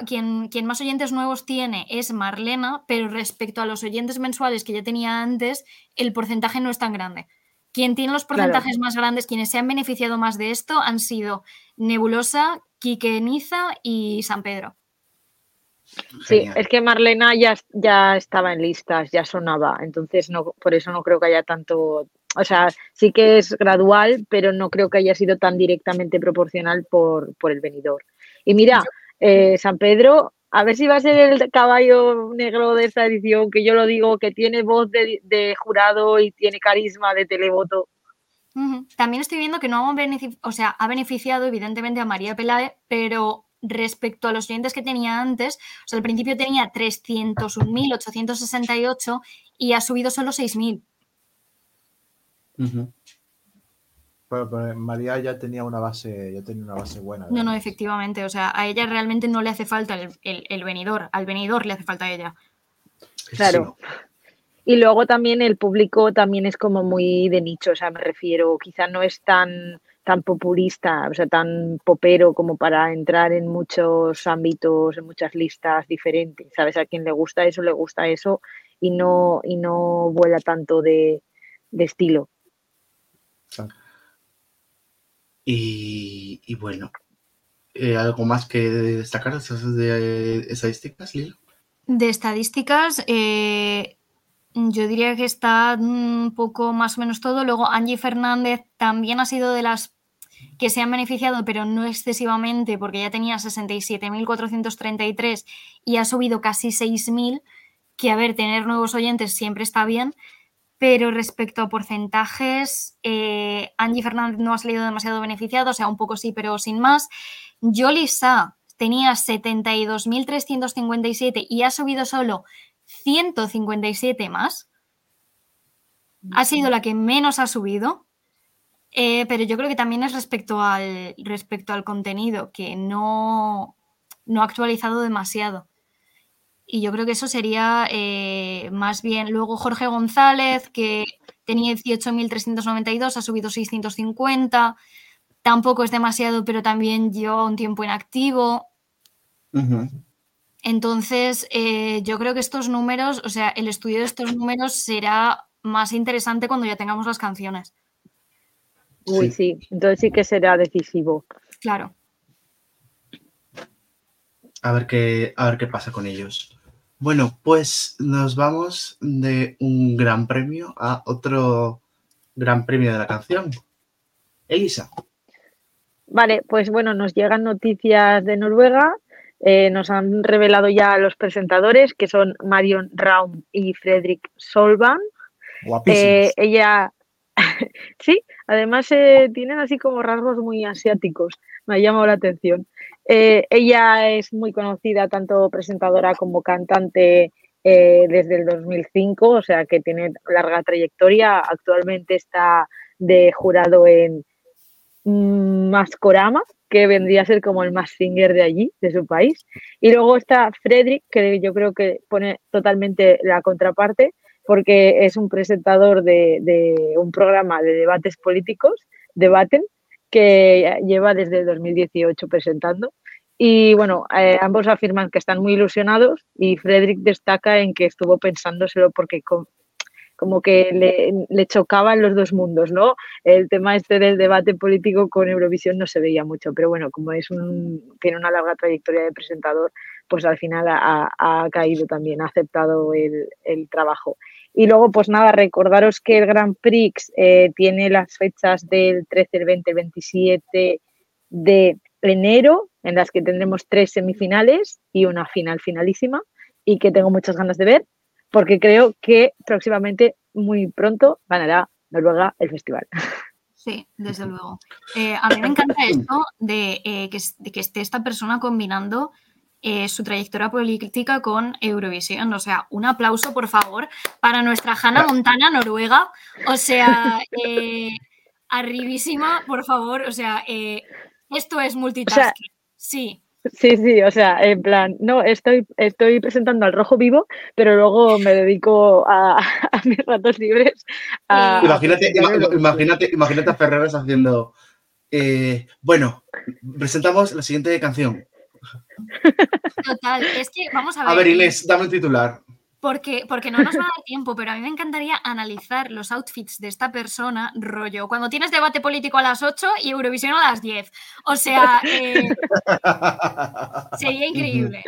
quien, quien más oyentes nuevos tiene es Marlena, pero respecto a los oyentes mensuales que ya tenía antes, el porcentaje no es tan grande. Quien tiene los Claro. porcentajes más grandes, quienes se han beneficiado más de esto, han sido Nebulosa, Quique Niza y San Pedro. Sí, Genial. es que Marlena ya, ya estaba en listas, ya sonaba, entonces no, por eso no creo que haya tanto, o sea, sí que es gradual, pero no creo que haya sido tan directamente proporcional por, por el venidor. Y mira, eh, San Pedro, a ver si va a ser el caballo negro de esta edición, que yo lo digo, que tiene voz de, de jurado y tiene carisma de televoto. También estoy viendo que no ha, benefici- o sea, ha beneficiado evidentemente a María Peláez, pero respecto a los oyentes que tenía antes, o sea, al principio tenía 301.868 y ha subido solo 6.000. Ujú. Pero, pero María ya tenía una base, ya tenía una base buena. No, no, efectivamente, o sea, a ella realmente no le hace falta el, el- el venidor, al venidor le hace falta a ella. Claro. Y luego también el público también es como muy de nicho, o sea, me refiero, quizá no es tan, tan populista, o sea, tan popero como para entrar en muchos ámbitos, en muchas listas diferentes, ¿sabes? A quien le gusta eso, le gusta eso y no, y no vuela tanto de, de estilo. Y, bueno, eh, ¿algo más que destacar de de estadísticas, Lilo? De estadísticas, eh, yo diría que está un poco más o menos todo. Luego, Angie Fernández también ha sido de las que se han beneficiado, pero no excesivamente, porque ya tenía 67.433 y ha subido casi 6.000, que a ver, tener nuevos oyentes siempre está bien, pero respecto a porcentajes, eh, Angie Fernández no ha salido demasiado beneficiado, o sea, un poco sí, pero sin más. Yoli Sa tenía 72.357 y ha subido solo 157 más. Ha sido la que menos ha subido. Eh, pero yo creo que también es respecto al, respecto al contenido, que no, no ha actualizado demasiado. Y yo creo que eso sería eh, más bien. Luego Jorge González, que tenía 18.392, ha subido 650. Tampoco es demasiado, pero también lleva un tiempo inactivo. Ujú. Entonces, eh, yo creo que estos números, o sea, el estudio de estos números será más interesante cuando ya tengamos las canciones. Uy, sí, entonces sí que será decisivo. Claro. A ver qué, a ver qué pasa con ellos. Bueno, pues nos vamos de un gran premio a otro gran premio de la canción. Elisa. Vale, pues bueno, nos llegan noticias de Noruega. eh, nos han revelado ya los presentadores, que son Marion Raum y Fredrik Solvan. Eh, ella, <laughs> sí, además eh, tienen así como rasgos muy asiáticos, me ha llamado la atención. Eh, ella es muy conocida, tanto presentadora como cantante eh, desde el 2005, o sea que tiene larga trayectoria. Actualmente está de jurado en Mascorama, que vendría a ser como el más singer de allí, de su país. Y luego está Frederick, que yo creo que pone totalmente la contraparte, porque es un presentador de, de un programa de debates políticos, Debaten, que lleva desde el 2018 presentando. Y bueno, eh, ambos afirman que están muy ilusionados y Frederick destaca en que estuvo pensándoselo porque como que le, le, chocaban los dos mundos, ¿no? El tema este del debate político con Eurovisión no se veía mucho, pero bueno, como es un, tiene una larga trayectoria de presentador, pues al final ha, ha caído también, ha aceptado el, el, trabajo. Y luego, pues nada, recordaros que el Grand Prix eh, tiene las fechas del 13, el 20, el 27 de enero, en las que tendremos tres semifinales y una final finalísima, y que tengo muchas ganas de ver porque creo que próximamente, muy pronto, ganará Noruega el festival. Sí, desde luego. Eh, a mí me encanta esto de, eh, que, de, que, esté esta persona combinando eh, su trayectoria política con Eurovisión. O sea, un aplauso, por favor, para nuestra Hannah Montana Noruega. O sea, <laughs> eh, arribísima, por favor. O sea, eh, esto es multitasking. O sea, sí. Sí, sí, o sea, en plan, no, estoy, estoy presentando al rojo vivo, pero luego me dedico a, a mis ratos libres. A, imagínate, imagínate, imagínate a Ferreras haciendo, eh, bueno, presentamos la siguiente canción. Total, es que vamos a ver. A ver, Inés, dame el titular. Porque, porque no nos va a dar tiempo, pero a mí me encantaría analizar los outfits de esta persona, rollo, cuando tienes debate político a las 8 y Eurovisión a las 10. O sea, eh, sería increíble.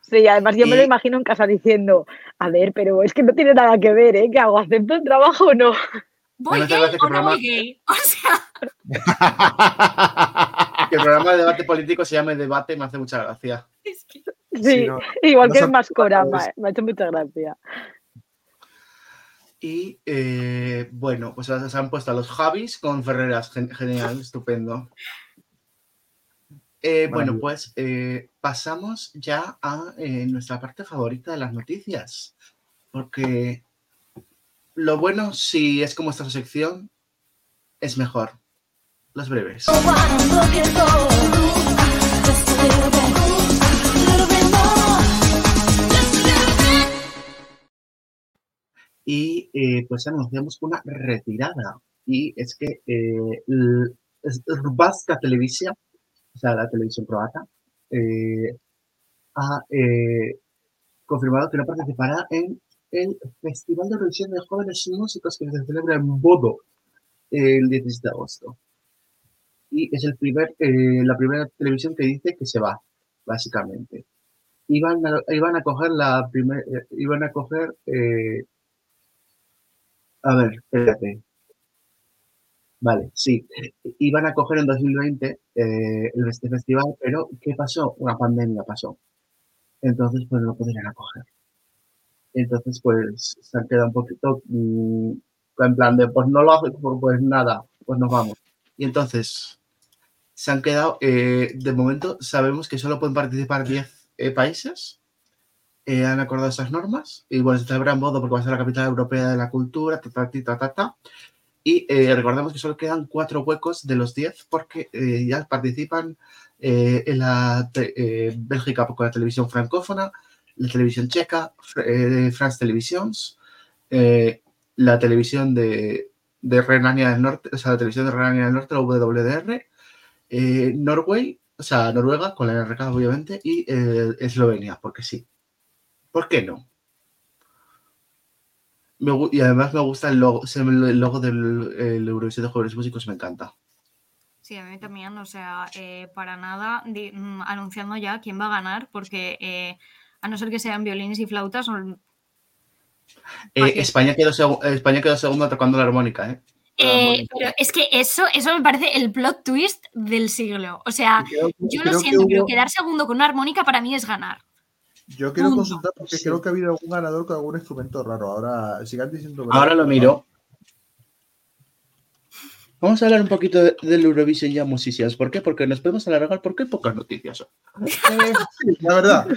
Sí, además yo me lo imagino en casa diciendo, a ver, pero es que no tiene nada que ver, ¿eh? ¿Qué hago? ¿Acepto el trabajo o no? ¿Voy gay o no programa... voy gay? <laughs> O sea... <laughs> que el programa de debate político se llame Debate me hace mucha gracia. Es que... Sí, sí no, igual no que el Mascorama, eh, me ha hecho mucha gracia. Y eh, bueno, pues se han puesto a los Javis con Ferreras, genial, <laughs> estupendo. Eh, bueno, pues eh, pasamos ya a eh, nuestra parte favorita de las noticias, porque lo bueno, si es como esta sección, es mejor. Los breves. Y eh, pues anunciamos una retirada. Y es que eh, Hrvatska Televisia, o sea, la televisión croata, eh, ha eh, confirmado que no participará en el Festival de Eurovisión de Jóvenes Músicos que se celebra en Bodo el 16 de agosto. Y es el primer, eh, la primera televisión que dice que se va, básicamente. Iban a, iban a coger la primera, iban a coger, eh, a ver, espérate. Vale, sí. Iban a coger en 2020 eh, este festival, pero ¿qué pasó? Una pandemia pasó. Entonces, pues no podrían acoger. Entonces, pues se han quedado un poquito mmm, en plan de, pues no lo hace, pues nada, pues nos vamos. Y entonces, se han quedado, eh, de momento sabemos que solo pueden participar 10 eh, países, eh, han acordado esas normas, y bueno, se celebra en Bodo porque va a ser la capital europea de la cultura, ta, ta, ta, ta, ta. Y recordemos que solo quedan cuatro huecos de los 10 porque ya participan en la Bélgica con la televisión francófona, la televisión checa, eh, France Televisions, eh, la televisión de, de, Renania del Norte, o sea, la televisión de Renania del Norte, la WDR, eh, Norway, o sea, Noruega, con la NRK obviamente, y eh, Eslovenia, porque sí. ¿Por qué no? Y además me gusta el logo, el logo del el Eurovisión de Jóvenes Músicos, me encanta. Sí, a mí también, o sea, para nada, mm, anunciando ya quién va a ganar, porque a no ser que sean violines y flautas. Son... Eh, España, quedó España quedó segundo tocando la armónica, ¿eh? Eh, pero es que eso, eso me parece el plot twist del siglo. O sea, creo, yo lo siento, hubo... pero quedar segundo con una armónica para mí es ganar. Yo quiero Punto. consultar porque sí. creo que ha habido algún ganador con algún instrumento raro. Ahora sigan diciendo. Ahora lo miro. Vamos a hablar un poquito de, del Eurovision ya, musicias. ¿Por qué? Porque nos podemos alargar porque hay pocas noticias. <laughs> Sí, la verdad.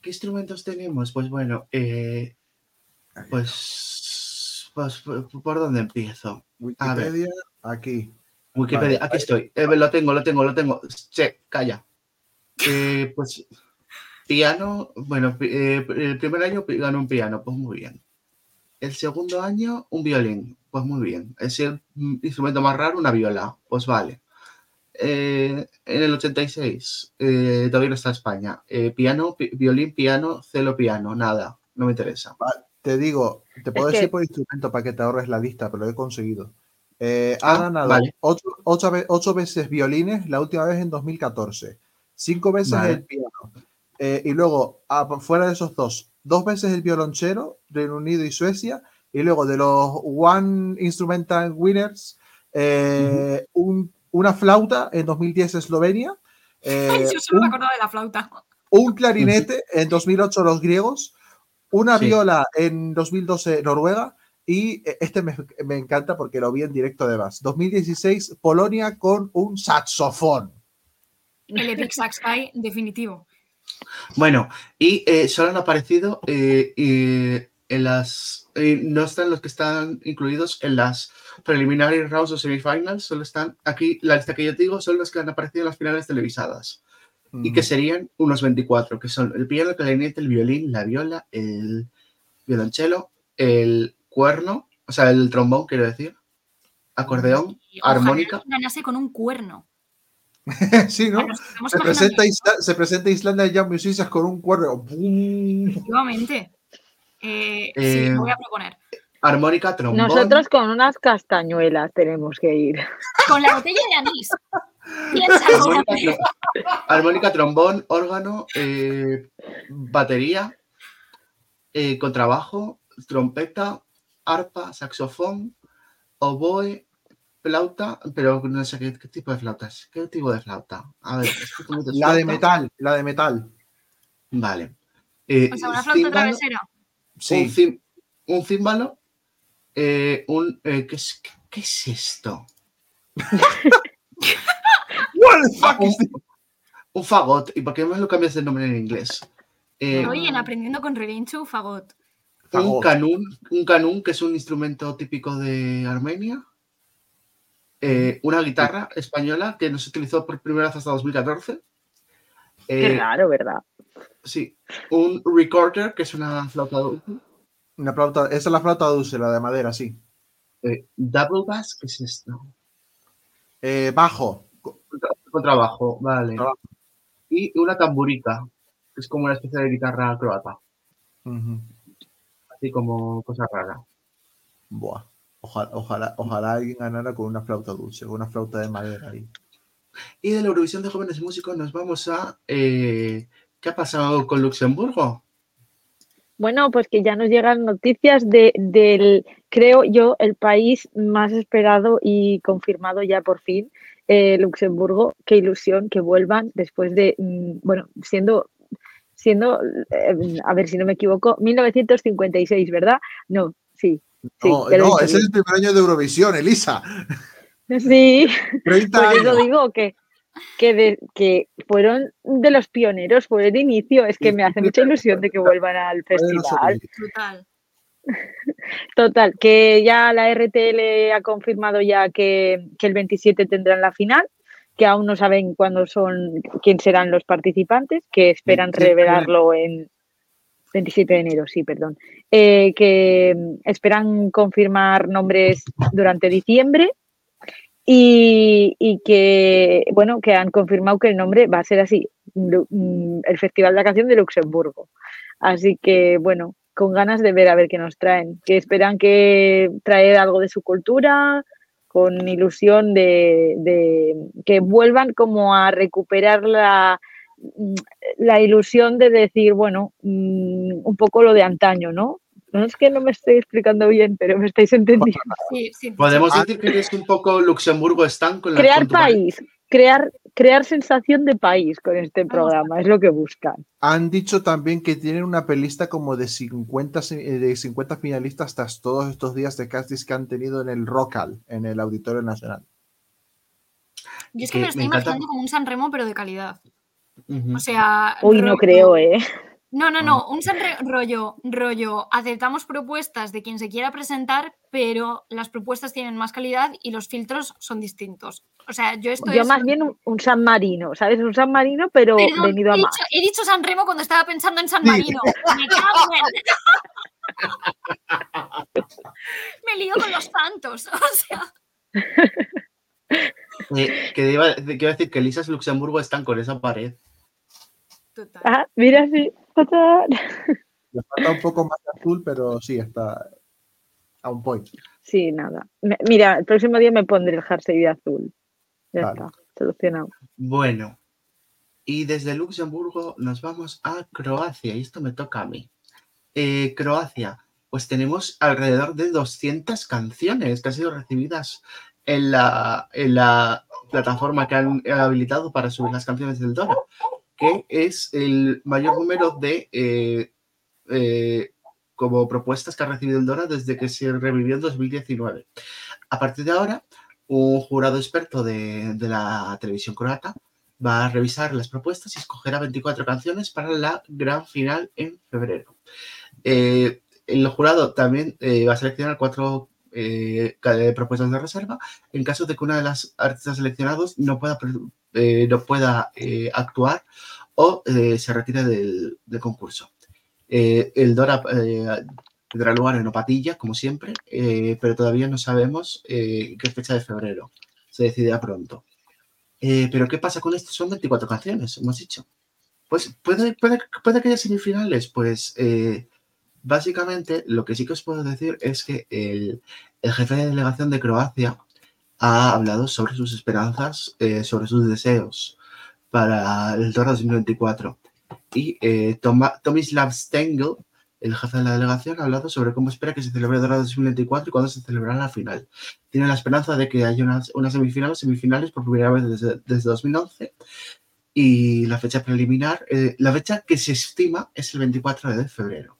¿qué instrumentos tenemos? Pues bueno, eh, pues, pues, ¿por dónde empiezo? A ver. Wikipedia, aquí. Wikipedia, Vale, aquí estoy. Eh, lo tengo, lo tengo, lo tengo. Che, calla. Eh, pues piano, bueno, eh, el primer año ganó un piano, pues muy bien. El segundo año, un violín, pues muy bien. Es el instrumento más raro, una viola, pues vale. Eh, en el 86, eh, todavía no está España. Eh, piano, pi- violín, piano, celo, piano, nada, no me interesa. Te digo, te puedo Es decir que- por instrumento para que te ahorres la lista, pero lo he conseguido. Eh, ha Ah, ganado vale. ocho, ocho ve- ocho veces violines, la última vez en 2014. Cinco veces Vale. el piano. Eh, y luego, ah, fuera de esos dos, dos veces el violonchelo, Reino Unido y Suecia. Y luego de los One Instrumental Winners, eh, un- una flauta en 2010 Eslovenia. eh, Yo solo me un- acordaba de la flauta. un clarinete en 2008 los griegos, una Sí. viola en 2012 Noruega y eh, este me, me encanta porque lo vi en directo además. 2016 Polonia con un saxofón. El Epic Sax High, definitivo. Bueno, y eh, solo han aparecido eh, eh, en las. eh, no están los que están incluidos en las preliminary rounds o semifinals, solo están aquí, la lista que yo te digo son los que han aparecido en las finales televisadas. Y que serían unos 24, que son el piano, el clarinete, el violín, la viola, el violonchelo, el cuerno, o sea, el trombón, quiero decir, acordeón, Y armónica. ganase con un cuerno. <laughs> Se presenta, Isla- se presenta Islandia Young Musicians con un cuerno. Efectivamente. Eh, sí, Eh, lo voy a proponer. Armónica, trombón. Nosotros con unas castañuelas tenemos que ir. Con la botella de anís. <laughs> Armónica, trombón, órgano, eh, batería, eh, contrabajo, trompeta, arpa, saxofón, oboe, flauta, pero no sé qué, qué tipo de flautas. ¿Qué tipo de flauta? A ver, es que como te La de flauta- metal, la de metal. Vale. Eh, O sea, una flauta címbalo, travesera. Un, Sí. cím- un címbalo, eh, un... eh, ¿qué, es, qué- qué es esto? <laughs> What the fuck un, is this? un fagot. ¿Y por qué me lo cambias de nombre en inglés? Eh, Hoy en Aprendiendo con Relincho, fagot. un Fagot. canún, un canún que es un instrumento típico de Armenia. Eh, una guitarra española que no se utilizó por primera vez hasta 2014. Qué Eh, raro, ¿verdad? sí, un recorder que es una flauta dulce. Una flauta, esa es la flauta dulce, la de madera, sí. Eh, double bass, ¿qué es esto? Eh, bajo. Contra- Contrabajo, vale. Y una tamburica, que es como una especie de guitarra croata, así como cosa rara. Buah. Ojalá, ojalá, ojalá alguien ganara con una flauta dulce, con una flauta de madera ahí. Y de la Eurovisión de Jóvenes Músicos nos vamos a... eh, ¿Qué ha pasado con Luxemburgo? Bueno, pues que ya nos llegan noticias de, del, creo yo, el país más esperado y confirmado ya por fin, eh, Luxemburgo. Qué ilusión que vuelvan después de, mm, bueno, siendo, siendo, eh, a ver si no me equivoco, 1956, ¿verdad? No, sí. No, no, ese es el primer año de Eurovisión, Elisa. Sí, <laughs> 30 por eso digo que, que, de- que fueron de los pioneros, fue el inicio. Es que me hace mucha ilusión de que vuelvan al festival. Total. <laughs> Total, que ya la RTL ha confirmado ya que, que el 27 tendrán la final, que aún no saben cuándo son, quién serán los participantes, que esperan 27 de enero. revelarlo en 27 de enero, sí, perdón, Eh, que mm, esperan confirmar nombres durante diciembre y, que, bueno, que han confirmado que el nombre va a ser así, mm, el Festival de la Canción de Luxemburgo. Así que, bueno, con ganas de ver a ver qué nos traen, que esperan que traer algo de su cultura, con ilusión de, de que vuelvan como a recuperar la, la ilusión de decir, bueno, mm, un poco lo de antaño, ¿no? No es que no me estoy explicando bien, pero me estáis entendiendo. Sí, sí. Podemos decir que es un poco Luxemburgo están con la Crear país, crear, crear sensación de país con este programa, es lo que buscan. Han dicho también que tienen una pelista como de 50, se- eh, de 50 finalistas tras todos estos días de castings que han tenido en el Rocal, en el Auditorio Nacional. Yo es que que me lo estoy me encanta- imaginando como un San Remo, pero de calidad. O sea. Uy, no creo, ¿eh? No, no, no, un Sanre rollo, rollo, aceptamos propuestas de quien se quiera presentar, pero las propuestas tienen más calidad y los filtros son distintos. O sea, yo esto Yo es- más bien un, un San Marino, ¿sabes? Un San Marino, pero Perdón, venido a he, más. dicho, he dicho San Remo cuando estaba pensando en San Marino. Me cago en- <laughs> Me lío con los santos. <laughs> O sea, Eh, que, iba, que iba a decir que Elisas y Luxemburgo están con esa pared. Total. Ah, mira, sí. Le falta un poco más de azul, pero sí, está a un point. Sí, nada. Mira, el próximo día me pondré el jersey de azul. Ya Vale. está, solucionado. Bueno, y desde Luxemburgo nos vamos a Croacia, y esto me toca a mí. Eh, Croacia, pues tenemos alrededor de 200 canciones que han sido recibidas en la, en la plataforma que han habilitado para subir las canciones del Dora, que es el mayor número de eh, eh, como propuestas que ha recibido el Dora desde que se revivió en 2019. A partir de ahora, un jurado experto de, de la televisión croata va a revisar las propuestas y escogerá 24 canciones para la gran final en febrero. Eh, el jurado también va a seleccionar cuatro eh, ca- propuestas de reserva en caso de que una de las artistas seleccionados no pueda, eh, no pueda eh, actuar o eh, se retire del, concurso. Eh, el Dora eh, tendrá lugar en Opatilla, como siempre, eh, pero todavía no sabemos eh, qué fecha de febrero. Se decidirá pronto. Eh, pero ¿qué pasa con esto? Son 24 canciones, hemos dicho. Pues puede, puede, puede que haya semifinales. Pues eh, básicamente lo que sí que os puedo decir es que el, jefe de delegación de Croacia ha hablado sobre sus esperanzas, eh, sobre sus deseos para el Toro 2024. Y eh, Tomislav Stengel, el jefe de la delegación, ha hablado sobre cómo espera que se celebre el Dora 2024 y cuándo se celebrará la final. Tiene la esperanza de que haya unas, unas semifinales, semifinales por primera vez desde, desde 2011 y la fecha preliminar, eh, la fecha que se estima es el 24 de febrero.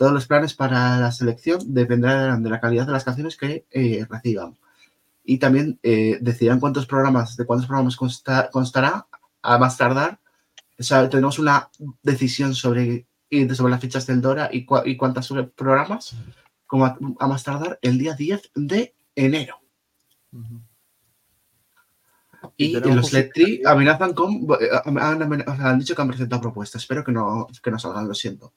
Todos los planes para la selección dependerán de la calidad de las canciones que eh, reciban. Y también eh, decidirán cuántos programas, de cuántos programas consta- constará a más tardar. O sea, tenemos una decisión sobre, y sobre las fechas del Dora y, cua- y cuántos programas, como a, a más tardar el día 10 de enero. Y los Letri amenazan con. eh, han dicho que han presentado propuestas. Espero que no, que no salgan, lo siento.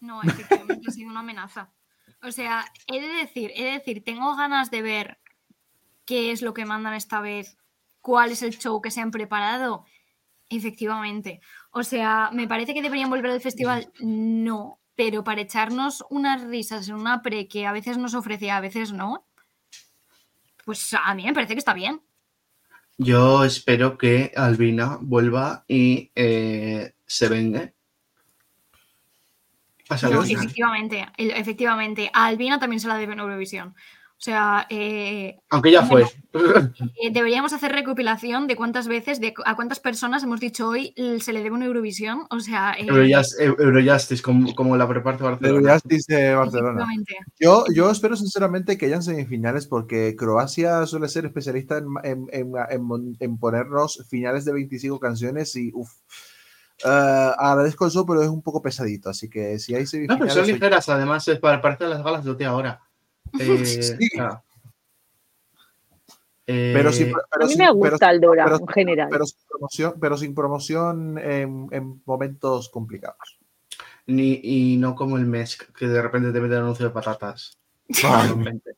No, efectivamente ha sido una amenaza. O sea, he de decir, he de decir, tengo ganas de ver qué es lo que mandan esta vez, cuál es el show que se han preparado. Efectivamente. O sea, ¿me parece que deberían volver al festival? No. Pero para echarnos unas risas en una pre que a veces nos ofrece, a veces no, pues a mí me parece que está bien. Yo espero que Albina vuelva y eh, se vengue. Pasa No, efectivamente, el- efectivamente. A Albina también se la debe en Eurovisión. O sea, eh, Aunque ya fue. <laughs> Eh, deberíamos hacer recopilación de cuántas veces, de a cuántas personas hemos dicho hoy se le debe una Eurovisión. O sea, eh, Eurojust- Eu- Eurojustice, como, como la preparte Barcelona. Justice de Barcelona. Yo, yo espero sinceramente que hayan semifinales porque Croacia suele ser especialista en, en- en- en ponernos finales de 25 canciones y uff. Agradezco eso, pero es un poco pesadito. Así que si hay No, pero son ligeras, además, es para parecer las galas de OT ahora. <laughs> Eh, Sí. claro. Eh, pero, A mí me pero- gusta el Dora pero- en general. pero sin promoción, pero sin promoción en, en momentos complicados. Ni, y no como el MESC, que de repente te mete el anuncio de patatas. Totalmente.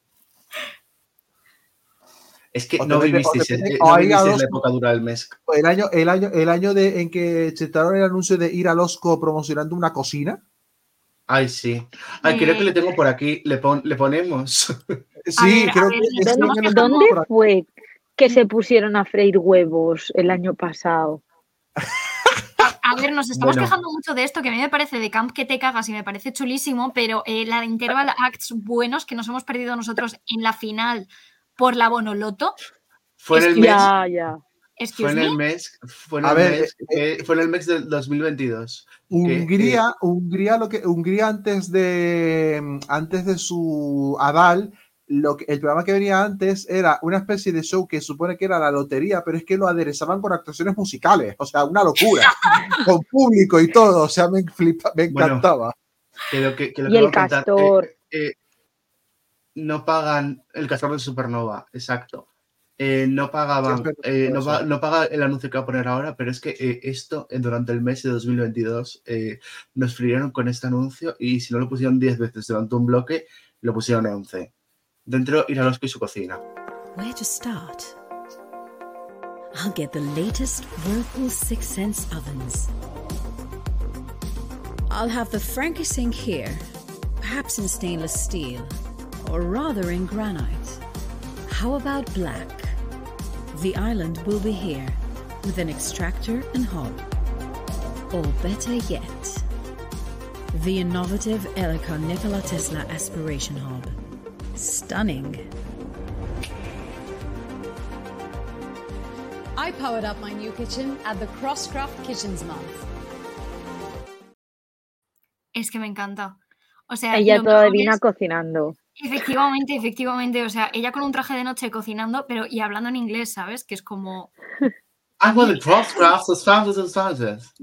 Es que no vivisteis, te eh, no vivisteis la época dura del MESC. El año, el año, el año de, en que chetaron el anuncio de ir al Osco promocionando una cocina. Ay, sí. Ay, creo que le tengo por aquí. Le, pon- le ponemos. <laughs> Sí, ver, creo ver, que ¿Dónde, aquí. fue que se pusieron a freír huevos el año pasado? A ver, nos estamos Bueno. quejando mucho de esto, que a mí me parece de camp que te cagas y me parece chulísimo, pero eh, la de interval acts buenos que nos hemos perdido nosotros en la final por la Bonoloto. Fue en el Es que MESC. Ya, ya. Fue en el mes, fue en A el ver, mes, eh, fue en el mes del 2022. Hungría, Hungría, lo que, Hungría antes de, antes de su aval lo que, el programa que venía antes era una especie de show que supone que era la lotería, pero es que lo aderezaban con actuaciones musicales, o sea, una locura, <laughs> con público y todo, o sea, me, flipa, me Bueno, encantaba. Que lo que, que lo Y que el eh, castor. eh, no pagan el castor de Supernova, exacto. Eh, no pagaban, eh, no, pa- no paga el anuncio que va a poner ahora, pero es que eh, esto eh, durante el mes de 2022 eh, nos frieron con este anuncio y si no lo pusieron 10 veces durante un bloque, lo pusieron 11. Dentro Iralosco y su cocina. Where to start? I'll get the latest Whirlpool Six Sense ovens. I'll have the Frankie sink here, perhaps in stainless steel, or rather in granite. How about black? The island will be here, with an extractor and hob. Or better yet, the innovative Elecon Nikola Tesla aspiration hob. Stunning. I powered up my new kitchen at the Crosscraft Kitchens Month. Es que me encanta. O sea, Ella lo toda es- cocinando. Efectivamente, efectivamente. O sea, ella con un traje de noche cocinando, pero y hablando en inglés, ¿sabes? Que es como. I'm on the crosscrafts, as fast as fast as.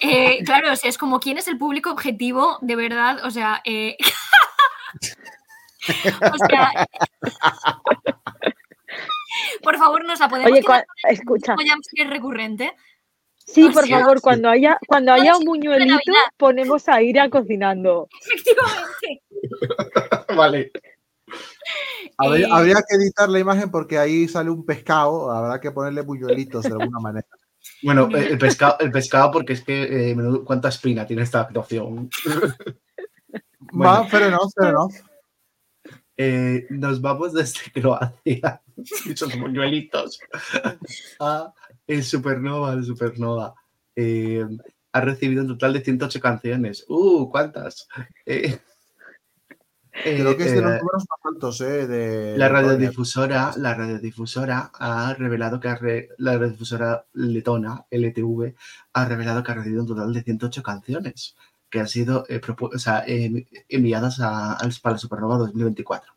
Eh, claro, o sea, es como quién es el público objetivo, de verdad. O sea, eh, <laughs> o sea. <laughs> Por favor, nos la podemos Oye, quedar escucha. jumpscare recurrente. Sí, o por sea, favor, cuando haya, cuando haya un buñuelito, Navidad. ponemos a Ira cocinando. Efectivamente. <laughs> vale. Habría, Eh, habría que editar la imagen porque ahí sale un pescado, habrá que ponerle buñuelitos de alguna manera. Bueno, eh, el pescado, el pescado porque es que eh, menudo- cuánta espina tiene esta actuación. Bueno. Va, pero no, pero no. Eh, nos vamos desde Croacia, <laughs> esos buñuelitos, a el Supernova, el Supernova. Eh, ha recibido un total de 108 canciones. ¡Uh! ¿Cuántas? Eh, Creo que es de eh, los números más altos, ¿eh? De, la de radiodifusora, la radiodifusora ha revelado que ha re- la radiodifusora letona, LTV, ha revelado que ha recibido un total de 108 canciones que han sido eh, propu- o sea, eh, enviadas a, para la Supernova 2024.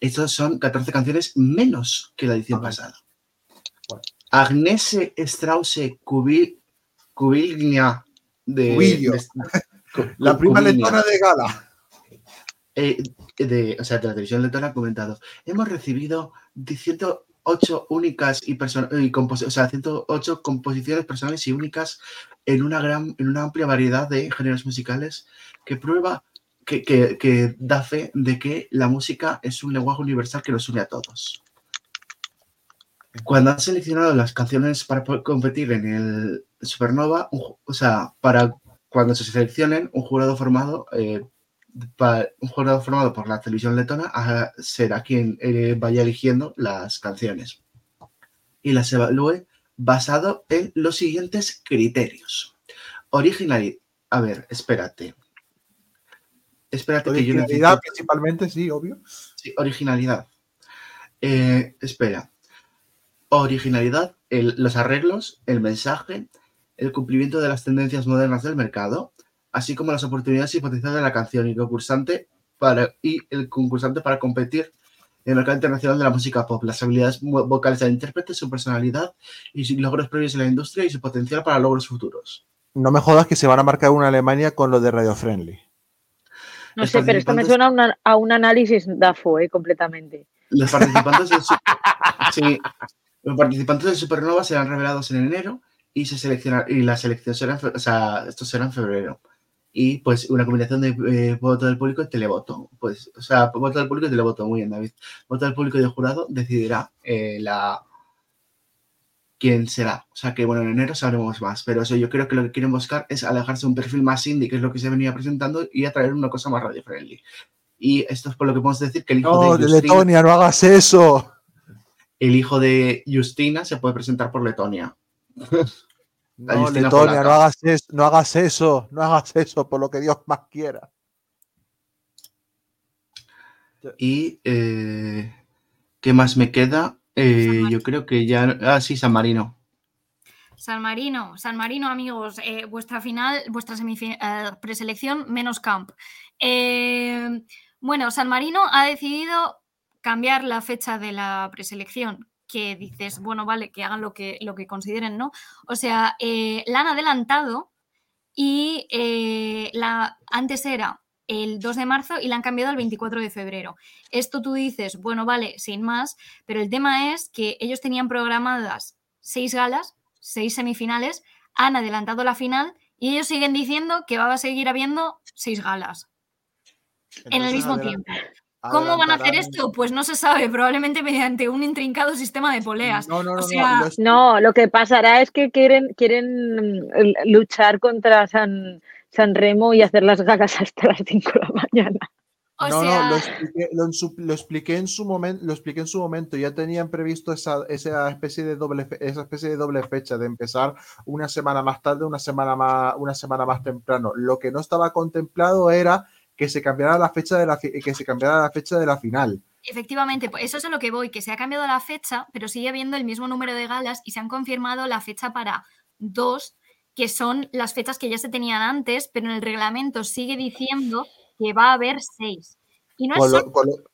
Estos son 14 canciones menos que la edición Ah, pasada. Bueno. Agnese Strause Kubil, Kubilnia de, de- <laughs> La prima letona de gala. Eh, de, o sea, de la televisión ha comentado, hemos recibido 108 únicas y, y o sea, 108 composiciones personales y únicas en una gran, en una amplia variedad de géneros musicales que prueba, que, que- da fe de que la música es un lenguaje universal que nos une a todos. Cuando han seleccionado las canciones para competir en el Supernova, o sea, para cuando se seleccionen, un jurado formado eh, un jurado formado por la televisión letona será quien eh, vaya eligiendo las canciones y las evalúe basado en los siguientes criterios. Originalidad. A ver, espérate. Espérate que yo Originalidad necesito... principalmente, sí, obvio. Sí, originalidad. Eh, espera. Originalidad, el- los arreglos, el mensaje, el cumplimiento de las tendencias modernas del mercado, así como las oportunidades y potencial de la canción y concursante para, y el concursante para competir en el mercado internacional de la música pop, las habilidades vocales del intérprete, su personalidad y sus logros previos en la industria y su potencial para logros futuros. No me jodas que se van a marcar una Alemania con lo de Radio Friendly. No Los sé, pero esto me suena a, una- a un análisis DAFO, eh, completamente. Los participantes del, su- <laughs> sí, los participantes del Supernova serán revelados en enero y se selecciona y la selección será, o sea, esto será en febrero. Y pues una combinación de eh, voto del público y televoto. Pues, o sea, voto del público y televoto, muy bien, David. Voto del público y del jurado decidirá eh, la quién será. O sea que bueno, en enero sabremos más. Pero eso yo creo que lo que quieren buscar es alejarse de un perfil más indie, que es lo que se venía presentando, y atraer una cosa más radio friendly. Y esto es por lo que podemos decir que el hijo No, de Letonia, no hagas eso. el hijo de Justina se puede presentar por Letonia. <laughs> No, Letonia, no hagas, eso, no hagas eso, no hagas eso, por lo que Dios más quiera. Y eh, ¿qué más me queda? Eh, yo creo que ya. Ah, sí, San Marino. San Marino, San Marino, amigos, eh, vuestra final, vuestra semifi- eh, preselección menos camp. Eh, bueno, San Marino ha decidido cambiar la fecha de la preselección, que dices, bueno, vale, que hagan lo que, lo que consideren, ¿no? O sea, eh, la han adelantado y eh, la, antes era el 2 de marzo y la han cambiado al 24 de febrero. Esto tú dices, bueno, vale, sin más, pero el tema es que ellos tenían programadas seis galas, seis semifinales, han adelantado la final y ellos siguen diciendo que va a seguir habiendo seis galas en el mismo tiempo. ¿Cómo van a hacer esto? Pues no se sabe, probablemente mediante un intrincado sistema de poleas. No, no, no, o no, sea, lo es- No, lo que pasará es que quieren, quieren mm, luchar contra San, San Remo y hacer las galas hasta las 5 de la mañana. o no, sea, no, lo expliqué, lo en su- lo expliqué en su momento, lo expliqué en su momento. Ya tenían previsto esa, esa especie de doble fe- esa especie de doble fecha de empezar una semana más tarde, una semana más, una semana más temprano. Lo que no estaba contemplado era que se cambiara la fecha de la que se cambiara la fecha de la final. Efectivamente, pues eso es a lo que voy, que se ha cambiado la fecha, pero sigue habiendo el mismo número de galas y se han confirmado la fecha para dos, que son las fechas que ya se tenían antes, pero en el reglamento sigue diciendo que va a haber seis. Y no es, lo- lo-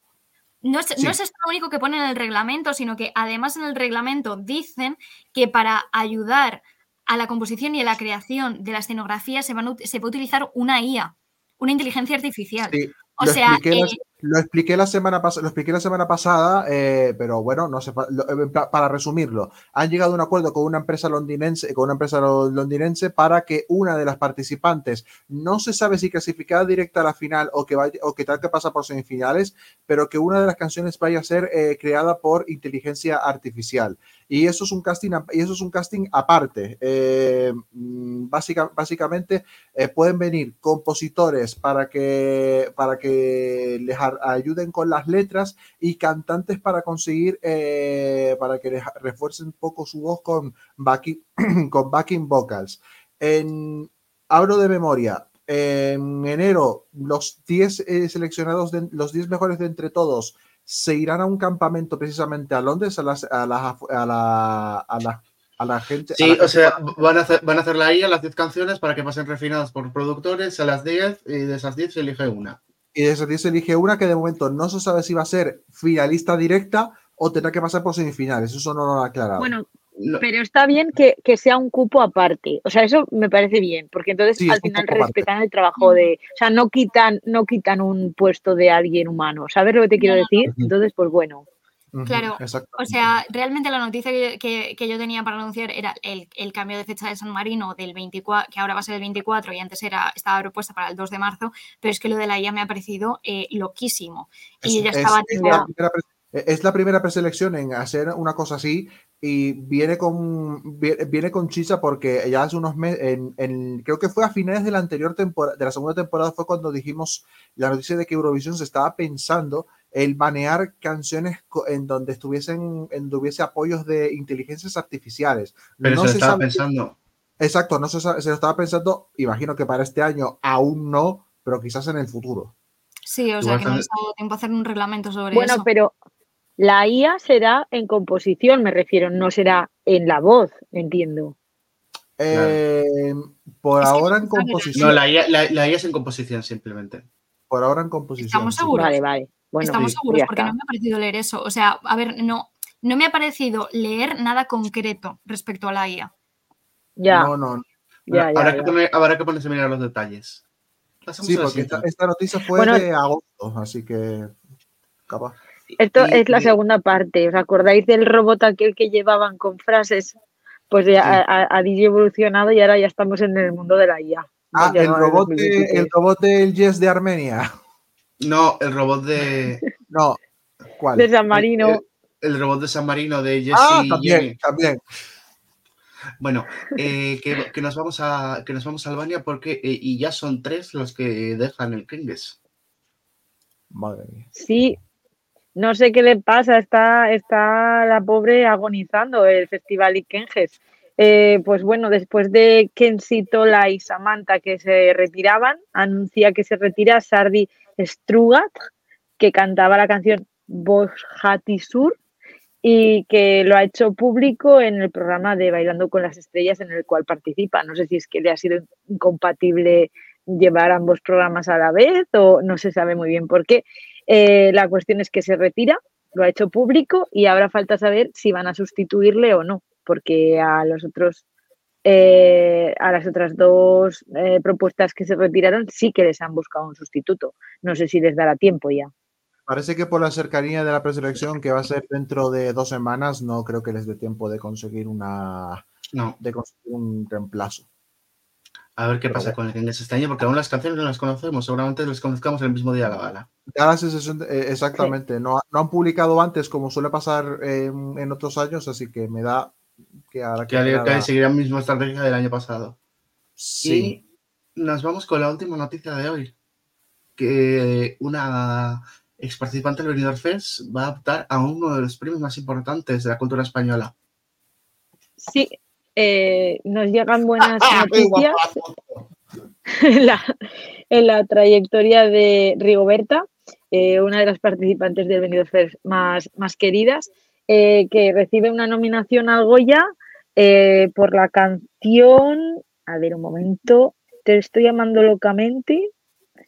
no es, sí. no es esto lo único que pone en el reglamento, sino que además en el reglamento dicen que para ayudar a la composición y a la creación de la escenografía se, van se va a utilizar una IA, una inteligencia artificial. sí, o sea, eh, Lo expliqué la semana pasada, lo expliqué la semana pasada, eh, pero bueno, no sé, eh, pa- para resumirlo, han llegado a un acuerdo con una empresa londinense, con una empresa lo- londinense para que una de las participantes no se sabe si clasificada directa a la final o que vaya, o que tal que pasa por semifinales, pero que una de las canciones vaya a ser eh, creada por inteligencia artificial. Y eso es un casting, y eso es un casting aparte. Eh, mm, básica- básicamente eh, pueden venir compositores para que, para que les a- ayuden con las letras y cantantes para conseguir, eh, para que les refuercen un poco su voz con backing, <clears throat> con backing vocals. En, hablo de memoria. En enero, los 10 eh, seleccionados, de- los 10 mejores de entre todos, se irán a un campamento precisamente a Londres, a, las, a, las- a la, a, la, a la gente. a la Sí, gente o sea, van a hacer, van a hacer la IA las 10 canciones para que pasen refinadas por productores a las 10 y de esas 10 se elige una. Y de esas 10 se elige una que de momento no se sabe si va a ser finalista directa o tendrá que pasar por semifinales. Eso no lo han aclarado. Bueno, No, pero está bien que, que sea un cupo aparte. O sea, eso me parece bien, porque entonces Sí, al final aparte. respetan el trabajo de. O sea, no quitan, no quitan un puesto de alguien humano. ¿Sabes lo que te quiero decir? Entonces, pues bueno. Claro, O sea, realmente la noticia que, que- que yo tenía para anunciar era el, el cambio de fecha de San Marino del 24, que ahora va a ser el 24 y antes era, estaba propuesta para el 2 de marzo, pero es que lo de la IA me ha parecido eh, loquísimo. Y Es- ya es- estaba es tipo, la primera pre- es la primera preselección en hacer una cosa así y viene con viene, viene con chicha porque ya hace unos meses, en, en- creo que fue a finales de la anterior temporada, de la segunda temporada fue cuando dijimos la noticia de que Eurovisión se estaba pensando el banear canciones en donde estuviesen, en donde hubiese apoyos de inteligencias artificiales. pero No se lo se estaba sabe- pensando. Exacto, no se, se lo estaba pensando, imagino que para este año aún no, pero quizás en el futuro. sí, o sea, que no les ha dado tiempo a hacer un reglamento sobre Bueno, eso. pero la IA será en composición, me refiero, no será en la voz, entiendo. Eh, por Es ahora en composición. No, la IA, la, la IA es en composición simplemente. Por ahora en composición. Estamos sí. seguros. Vale, vale. Bueno, Estamos sí, seguros porque no me ha parecido leer eso. O sea, a ver, no, no me ha parecido leer nada concreto respecto a la IA. Ya, No, no. ya, ya, habrá, ya. Que poner, habrá que ponerse a mirar los detalles. Pasamos Sí, porque esta, noticia fue Bueno. de agosto, así que capaz. Esto Y- es la y- segunda parte. ¿Os acordáis del robot aquel que llevaban con frases? Pues ya Sí. ha, ha- evolucionado y ahora ya estamos en el mundo de la IA. Ah, el robot, de- 2023. el robot del Yes de Armenia. No, el robot de. <laughs> No, ¿cuál? de San Marino. El, el robot de San Marino de Jesse ah, y también, Jenny. también. Bueno, eh, que, que nos vamos a que nos vamos a Albania porque eh, y ya son tres los que dejan el Kringes. Madre mía. Sí, no sé qué le pasa, está, está la pobre agonizando el Festival Ikenges. Eh, pues bueno, después de Kensi Tola y Samantha que se retiraban, anuncia que se retira Sardi Strugat, que cantaba la canción Sur y que lo ha hecho público en el programa de Bailando con las Estrellas en el cual participa. No sé si es que le ha sido incompatible llevar ambos programas a la vez o no se sabe muy bien por qué. Eh, la cuestión es que se retira lo ha hecho público y ahora falta saber si van a sustituirle o no, porque a los otros eh, a las otras dos eh, propuestas que se retiraron sí que les han buscado un sustituto. No sé si les dará tiempo ya. Parece que por la cercanía de la preselección que va a ser dentro de dos semanas, no creo que les dé tiempo de conseguir una No. de conseguir un reemplazo. A ver qué pasa con el inglés este año, porque aún las canciones no las conocemos. Seguramente las conozcamos el mismo día de la gala. Da la sensación de- eh, exactamente. No, no han publicado antes como suele pasar en otros años, así que me da que ahora Que, que, nada- seguirá la misma estrategia del año pasado. Sí. Y nos vamos con la última noticia de hoy. Que una ex participante del Benidorm Fest va a optar a uno de los premios más importantes de la cultura española. Sí, eh, nos llegan buenas <laughs> ¡Qué noticias <laughs> la, en la trayectoria de Rigoberta, eh, una de las participantes del Benidorm Fest más, más queridas, eh, que recibe una nominación al Goya eh, por la canción. A ver, un momento, te estoy llamando locamente.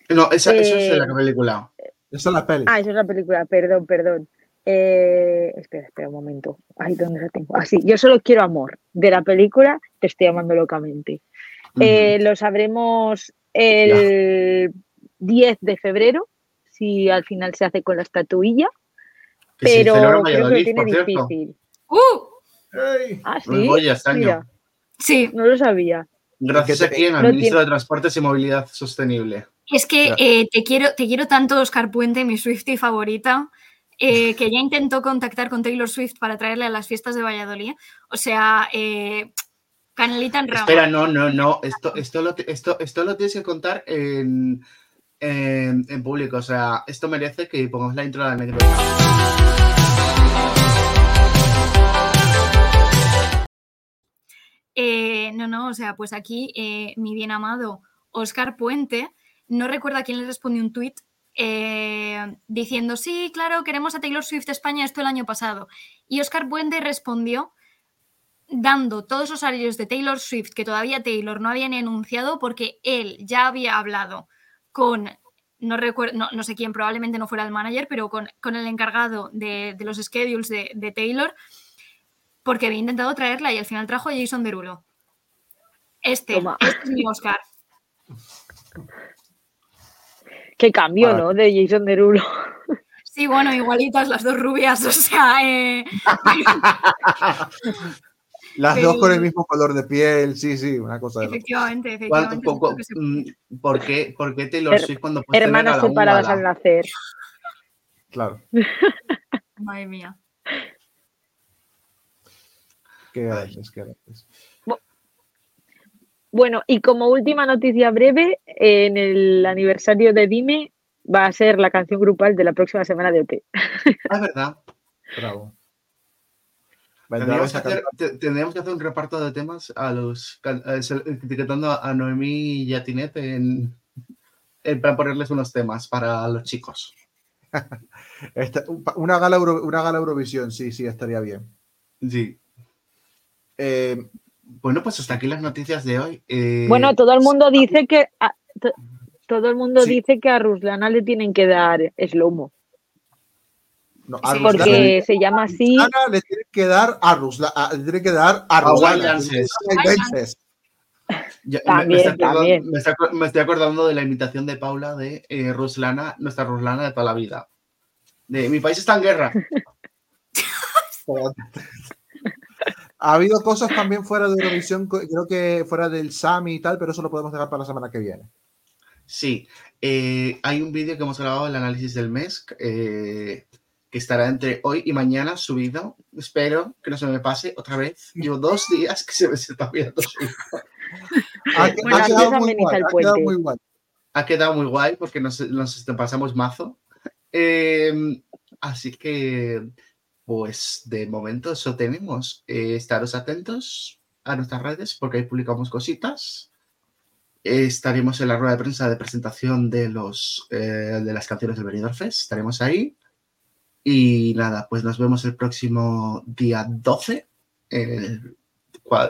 No, esa, eso es Eh, la película. Esa es la peli. Ah, eso es la película, perdón, perdón. Eh, espera, espera un momento. Ay, ¿dónde la tengo? Ah, sí, yo solo quiero amor. De la película te estoy amando locamente. Eh, lo sabremos el 10 de febrero, si al final se hace con la estatuilla, Se pero creo que lo tiene difícil. ¡Uh! ¡Ey! Ah, sí. Este. Mira, Sí, no lo sabía. Gracias a quién, al no ministro tiene- de Transportes y Movilidad Sostenible. es que eh, te, quiero, te quiero tanto, Oscar Puente, mi Swiftie favorita, eh, <laughs> que ya intentó contactar con Taylor Swift para traerle a las fiestas de Valladolid. O sea, eh, canelita en rama. Espera, no, no, no. Esto, esto, lo, esto, esto lo tienes que contar en, en, público. O sea, esto merece que pongamos la intro de la. Eh, no, no, o sea, pues aquí eh, mi bien amado Oscar Puente no recuerda quién le respondió un tuit eh, diciendo, sí, claro, queremos a Taylor Swift España esto el año pasado. Y Oscar Puente respondió dando todos los horarios de Taylor Swift que todavía Taylor no había ni anunciado porque él ya había hablado con, no recuerdo, no, no sé quién, probablemente no fuera el manager, pero con, con el encargado de, de los schedules de, de Taylor porque había intentado traerla y al final trajo a Jason Derulo. Este, Toma. este es mi Oscar. Qué cambio. ¿no? De Jason Derulo. Sí, bueno, igualitas las dos rubias, o sea, eh, <laughs> Las dos con el mismo color de piel, sí, sí, una cosa de efectivamente, ¿Cuánto- efectivamente. poco- se- mm, ¿Por qué, por qué Taylor Her- Swift cuando puedes tener a Hermanas la separadas al nacer. Claro. <laughs> Madre mía. Qué grandes, qué grandes. Bueno, y como última noticia breve, en el aniversario de Dime va a ser la canción grupal de la próxima semana de OT. Ah, es verdad. Bravo. Tendríamos que, hacer, canción. te- tendríamos que hacer un reparto de temas a los etiquetando a Noemí y a Tinet en, en para ponerles unos temas para los chicos. <laughs> Esta- un- una, gala Euro- una gala Eurovisión, sí, sí, estaría bien. Sí. Eh, Bueno, pues hasta aquí las noticias de hoy. Eh, Bueno, todo el mundo dice que a, to- todo el mundo Sí. dice que a Ruslana le tienen que dar slow-mo, no, Sí, porque se llama así. Le tiene que dar a Rusla, le tiene que dar a Ruslana. También, también. me estoy acu- me estoy acordando de la invitación de Paula de eh, Ruslana, nuestra Ruslana de toda la vida. De mi país está en guerra. <laughs> Ha habido cosas también fuera de Eurovisión, creo que fuera del Sami y tal, pero eso lo podemos dejar para la semana que viene. Sí, eh, hay un vídeo que hemos grabado, el análisis del mes, eh, que estará entre hoy y mañana subido. Espero que no se me pase otra vez. Llevo dos días que se me está olvidando subir. <laughs> Ha, Bueno, ha quedado muy guay, ha quedado muy guay. Ha quedado muy guay porque nos, nos pasamos mazo. Eh, así que, pues de momento eso tenemos. Eh, estaros atentos a nuestras redes porque ahí publicamos cositas. Estaremos en la rueda de prensa de presentación de, los, eh, de las canciones del Benidorm Fest. Estaremos ahí. Y nada, pues nos vemos el próximo día 12, en el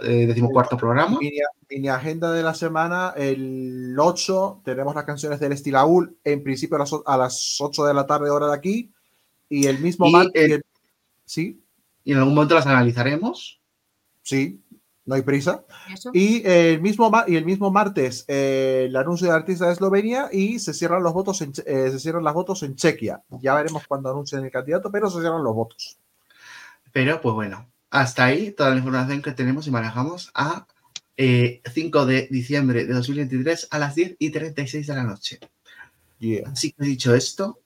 eh, decimocuarto programa. Mini, mini agenda de la semana, el 8 tenemos las canciones del Estilaúl, en principio a las, a las 8 de la tarde hora de aquí, Y el mismo Y, martes. eh, Sí, Y en algún momento las analizaremos. sí, no hay prisa. Eso. Y, eh, el, mismo y el mismo martes eh, el anuncio de artista de Eslovenia y se cierran los votos en, eh, se cierran las votos en Chequia. Ya veremos cuando anuncien el candidato, pero se cierran los votos. Pero, pues bueno, hasta ahí toda la información que tenemos y manejamos a eh, 5 de diciembre de 2023 a las 10 y 36 de la noche. Yeah. Así que dicho esto,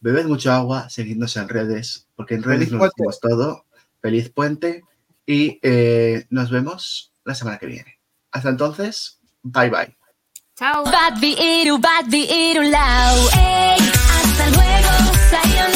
bebed mucho agua, seguidnos en redes, porque en redes decimos todo. Feliz puente y eh, nos vemos la semana que viene. Hasta entonces, bye bye. Chao. Bad Iru, bad Iru, hasta luego, sayonara.